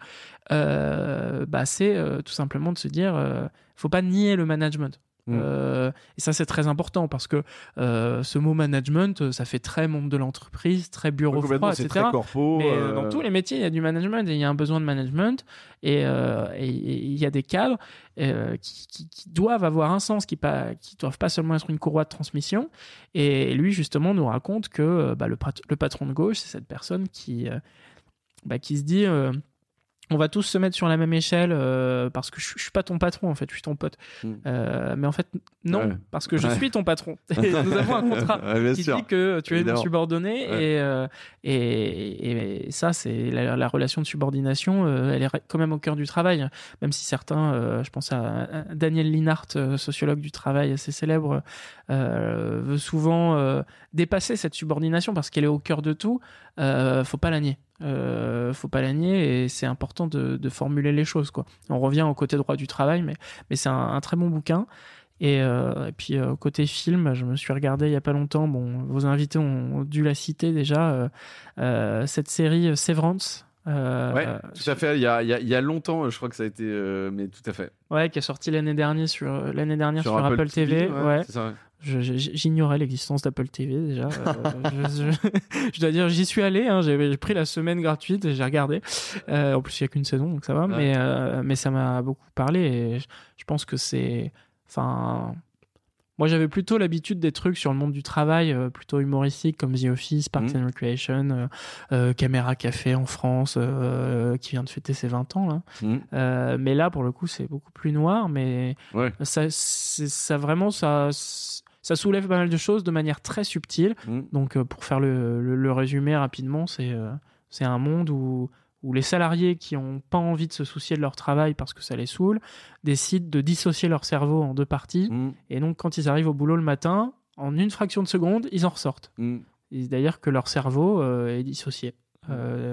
Euh, bah, c'est euh, tout simplement de se dire, euh, faut pas nier le management. Mm. Euh, et ça c'est très important parce que euh, ce mot management, euh, ça fait très monde de l'entreprise, très bureau complètement, froid, etc. très corpo. Mais euh, dans tous les métiers, il y a du management et il y a un besoin de management. Et, il y a des cadres qui, qui- qui doivent avoir un sens, qui ne qui doivent pas seulement être une courroie de transmission. Et lui, justement, nous raconte que bah, le, pat- le patron de gauche, c'est cette personne qui, bah, qui se dit. On va tous se mettre sur la même échelle euh, parce que je, je suis pas ton patron en fait, je suis ton pote. Mm. Euh, mais en fait non, Ouais. parce que je Ouais. suis ton patron. Et nous avons un contrat Ouais, qui sûr. dit que tu es mon subordonné et, euh, et, et ça c'est la, la relation de subordination elle est quand même au cœur du travail même si certains je pense à, Daniel Linhart sociologue du travail assez célèbre veut souvent dépasser cette subordination parce qu'elle est au cœur de tout euh, faut pas la nier euh, faut pas la nier et c'est important de, de formuler les choses quoi on revient au côté droit du travail mais mais c'est un, un très bon bouquin et, euh, et puis euh, côté film, je me suis regardé il y a pas longtemps. Bon, vos invités ont dû la citer déjà. euh, euh, cette série Severance. euh, Ouais, tout à fait. Il y a, il y a- longtemps, je crois que ça a été. euh, mais tout à fait. ouais, qui est sorti l'année dernière sur l'année dernière sur, Apple, TV. ouais, ouais. ça, ouais. J'ignorais l'existence d'Apple TV déjà. Euh, je, dois dire, j'y suis allé. Hein, j'ai pris la semaine gratuite et j'ai regardé. Euh, en plus, il n'y a qu'une saison, donc ça va. Mais, euh, mais ça m'a beaucoup parlé et je, pense que c'est. Enfin. Moi, j'avais plutôt l'habitude des trucs sur le monde du travail, plutôt humoristiques, comme The Office, Parks mmh. and Recreation, Caméra Café en France, qui vient de fêter ses 20 ans. Là. Mmh. mais là, pour le coup, c'est beaucoup plus noir, mais ça, ça vraiment, ça ça soulève pas mal de choses de manière très subtile. Mm. Donc, euh, pour faire le, résumé rapidement, c'est euh, c'est un monde où, où les salariés qui n'ont pas envie de se soucier de leur travail parce que ça les saoule décident de dissocier leur cerveau en deux parties. Mm. Et donc, quand ils arrivent au boulot le matin, en une fraction de seconde, ils en ressortent. Mm. D'ailleurs que leur cerveau euh, est dissocié.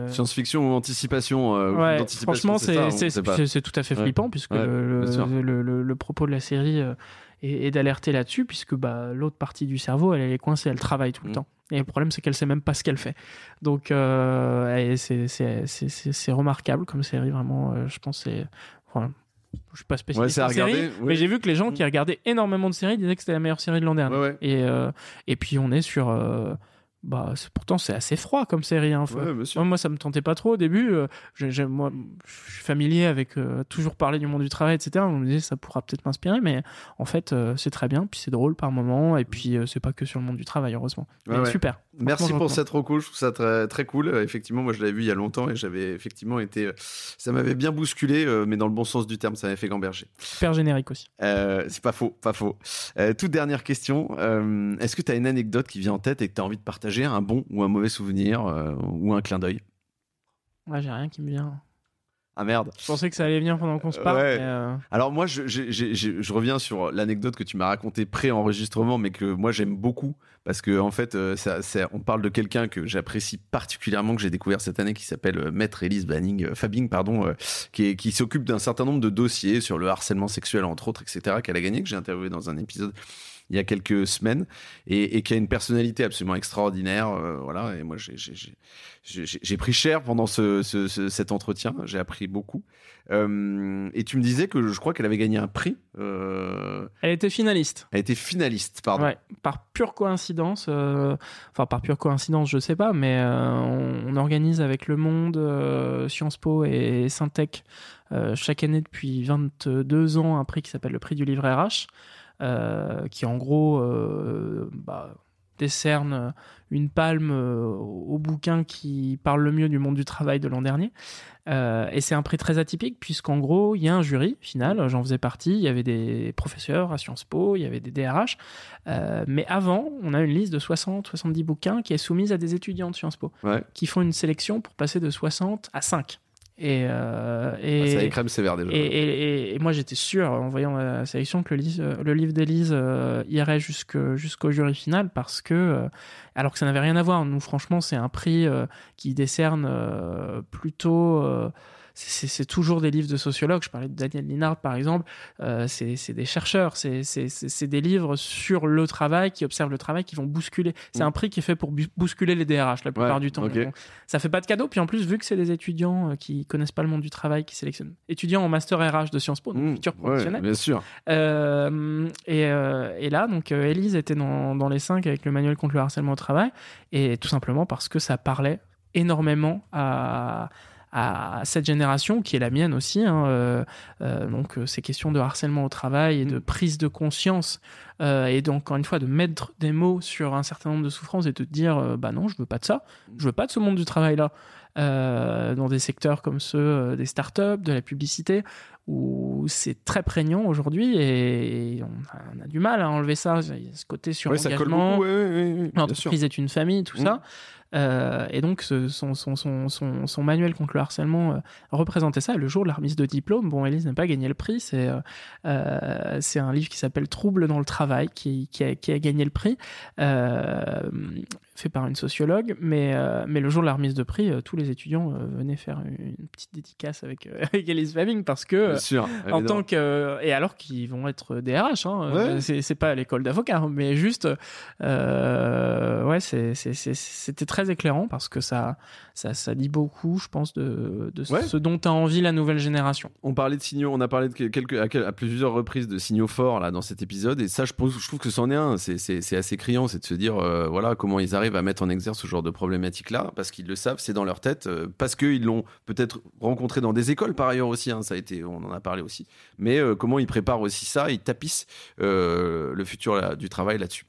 Science-fiction ou anticipation Franchement, c'est tout à fait flippant puisque le, le, propos de la série et, d'alerter là-dessus, puisque bah, l'autre partie du cerveau, elle, est coincée, elle travaille tout le mm. temps. Et le problème, c'est qu'elle sait même pas ce qu'elle fait. Donc, euh, c'est remarquable comme série, vraiment. Euh, je pense c'est. Enfin, je suis pas spécialiste en série, mais j'ai vu que les gens qui mm. regardaient énormément de séries disaient que c'était la meilleure série de l'an dernier. et, euh, et puis, on est sur bah pourtant c'est assez froid comme série hein. moi, ça me tentait pas trop au début euh, moi je suis familier avec euh, toujours parler du monde du travail etc on me disait ça pourra peut-être m'inspirer mais en fait euh, c'est très bien puis c'est drôle par moment et puis c'est pas que sur le monde du travail heureusement. Super. Merci pour cette recours je trouve ça très, très cool. Effectivement moi je l'avais vu il y a longtemps et j'avais effectivement été ça m'avait bien bousculé mais dans le bon sens du terme ça m'avait fait gamberger. Super générique aussi. C'est pas faux pas faux. Toute dernière question est-ce que tu as une anecdote qui vient en tête et que tu as envie de partager un bon ou un mauvais souvenir euh, ou un clin d'œil Ouais, j'ai rien qui me vient. Ah merde. Je pensais que ça allait venir pendant qu'on se parle. Euh, Alors moi, je, je, reviens sur l'anecdote que tu m'as racontée pré-enregistrement, mais que moi j'aime beaucoup parce que en fait, euh, on parle de quelqu'un que j'apprécie particulièrement, que j'ai découvert cette année, qui s'appelle Maître Elise Banning, Fabing, pardon, qui, s'occupe d'un certain nombre de dossiers sur le harcèlement sexuel entre autres, etc., qu'elle a gagné, que j'ai interviewé dans un épisode il y a quelques semaines et, qui a une personnalité absolument extraordinaire. Euh, voilà, et moi j'ai pris cher pendant ce, cet entretien, j'ai appris beaucoup. Euh, et tu me disais que je crois qu'elle avait gagné un prix. Euh, elle était finaliste. Elle était finaliste, pardon. Ouais, par pure coïncidence, enfin par pure coïncidence, je sais pas, mais on, organise avec Le Monde, Sciences Po et Syntec chaque année depuis 22 ans un prix qui s'appelle le prix du livre RH. Euh, qui en gros euh, bah, décerne une palme euh, au bouquin qui parle le mieux du monde du travail de l'an dernier. et c'est un prix très atypique puisqu'en gros, il y a un jury final, j'en faisais partie, il y avait des professeurs à Sciences Po, il y avait des DRH. mais avant, on a une liste de 60-70 bouquins qui est soumise à des étudiants de Sciences Po, qui font une sélection pour passer de 60 à 5. Et, euh, et, ça sévère déjà. Et, moi j'étais sûr en voyant la sélection que le, le livre d'Élise euh, irait jusqu'au jury final parce que, euh, alors que ça n'avait rien à voir, nous franchement c'est un prix euh, qui décerne plutôt c'est toujours des livres de sociologues. Je parlais de Daniel Linard, par exemple. Euh, c'est des chercheurs, c'est des livres sur le travail, qui observent le travail, qui vont bousculer. C'est mm. un prix qui est fait pour bousculer les DRH la plupart du temps. ça fait pas de cadeau. Puis en plus, vu que c'est des étudiants euh, qui connaissent pas le monde du travail qui sélectionnent, étudiants en master RH de Sciences Po, donc mm. futurs professionnels. bien sûr. Euh, et, et, là, donc, Elise était dans, dans les cinq avec le manuel contre le harcèlement au travail, et tout simplement parce que ça parlait énormément à à cette génération qui est la mienne aussi. Hein, euh, euh, donc euh, ces questions de harcèlement au travail et de mm. prise de conscience et donc encore une fois de mettre des mots sur un certain nombre de souffrances et de dire bah non je veux pas de ça, je veux pas de ce monde du travail là. dans des secteurs comme ceux des startups, de la publicité, où c'est très prégnant aujourd'hui et on a, du mal à enlever ça. Il y a ce côté sur l'engagement, l'entreprise est une famille, tout mm. ça. Euh, et donc, son, son, son, son, manuel contre le harcèlement euh, représentait ça. Le jour de la remise de diplôme, bon, Elise n'a pas gagné le prix. C'est euh, c'est un livre qui s'appelle Trouble dans le travail qui, qui, a, qui a gagné le prix, fait par une sociologue. Mais, mais le jour de la remise de prix, tous les étudiants venaient faire une petite dédicace avec, avec Elise Fabing parce que sûr, en tant que et alors qu'ils vont être DRH hein, Ouais. c'est pas l'école d'avocat hein, mais juste ouais c'était très éclairant parce que ça ça ça dit beaucoup je pense de de Ouais. ce dont a envie la nouvelle génération On parlait de signaux, on a parlé de quelques, à, plusieurs reprises de signaux forts là dans cet épisode, et ça, je, pense, je trouve que c'en est un. C'est- assez criant, c'est de se dire, euh, voilà, comment ils arrivent à mettre en exergue ce genre de problématique là, parce qu'ils le savent, c'est dans leur tête, euh, parce qu'ils l'ont peut-être rencontré dans des écoles par ailleurs aussi. hein, ça a été, on en a parlé aussi. Mais euh, comment ils préparent aussi ça, ils tapissent le futur là, du travail là-dessus.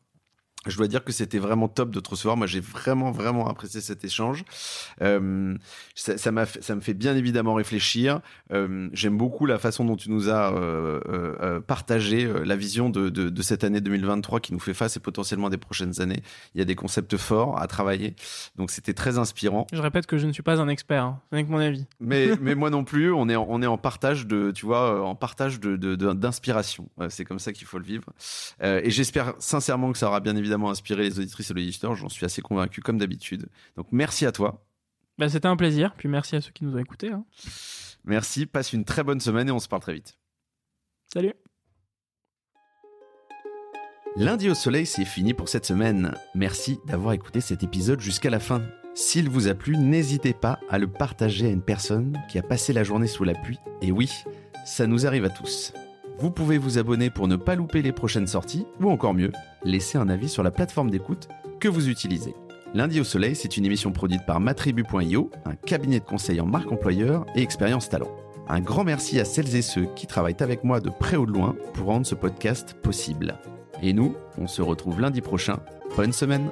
Je dois dire que c'était vraiment top de te recevoir. Moi, j'ai vraiment, vraiment apprécié cet échange. Euh, ça, ça, fait- ça me fait bien évidemment réfléchir. Euh, J'aime beaucoup la façon dont tu nous as euh, partagé la vision de, de, de cette année 2023 qui nous fait face et potentiellement des prochaines années. Il y a des concepts forts à travailler. Donc, c'était très inspirant. je répète que je ne suis pas un expert hein, ce n'est que mon avis Mais, mais moi non plus, on est, en, on est en partage de, tu vois, en partage de, de- d'inspiration. C'est comme ça qu'il faut le vivre. Et j'espère sincèrement que ça aura bien évidemment inspiré les auditrices et les auditeurs. J'en suis assez convaincu, comme d'habitude. Donc merci à toi. bah, c'était un plaisir puis merci à ceux qui nous ont écoutés hein. Merci. Passe une très bonne semaine et on se parle très vite. salut Lundi au soleil, c'est fini pour cette semaine. Merci d'avoir écouté cet épisode jusqu'à la fin. S'il vous a plu, n'hésitez pas à le partager à une personne qui a passé la journée sous la pluie. Et oui, ça nous arrive à tous. Vous pouvez vous abonner pour ne pas louper les prochaines sorties, ou encore mieux, laisser un avis sur la plateforme d'écoute que vous utilisez. Lundi au soleil, c'est une émission produite par matribu.io, un cabinet de conseil en marque employeur et expérience talent. Un grand merci à celles et ceux qui travaillent avec moi de près ou de loin pour rendre ce podcast possible. Et nous, on se retrouve lundi prochain. Bonne semaine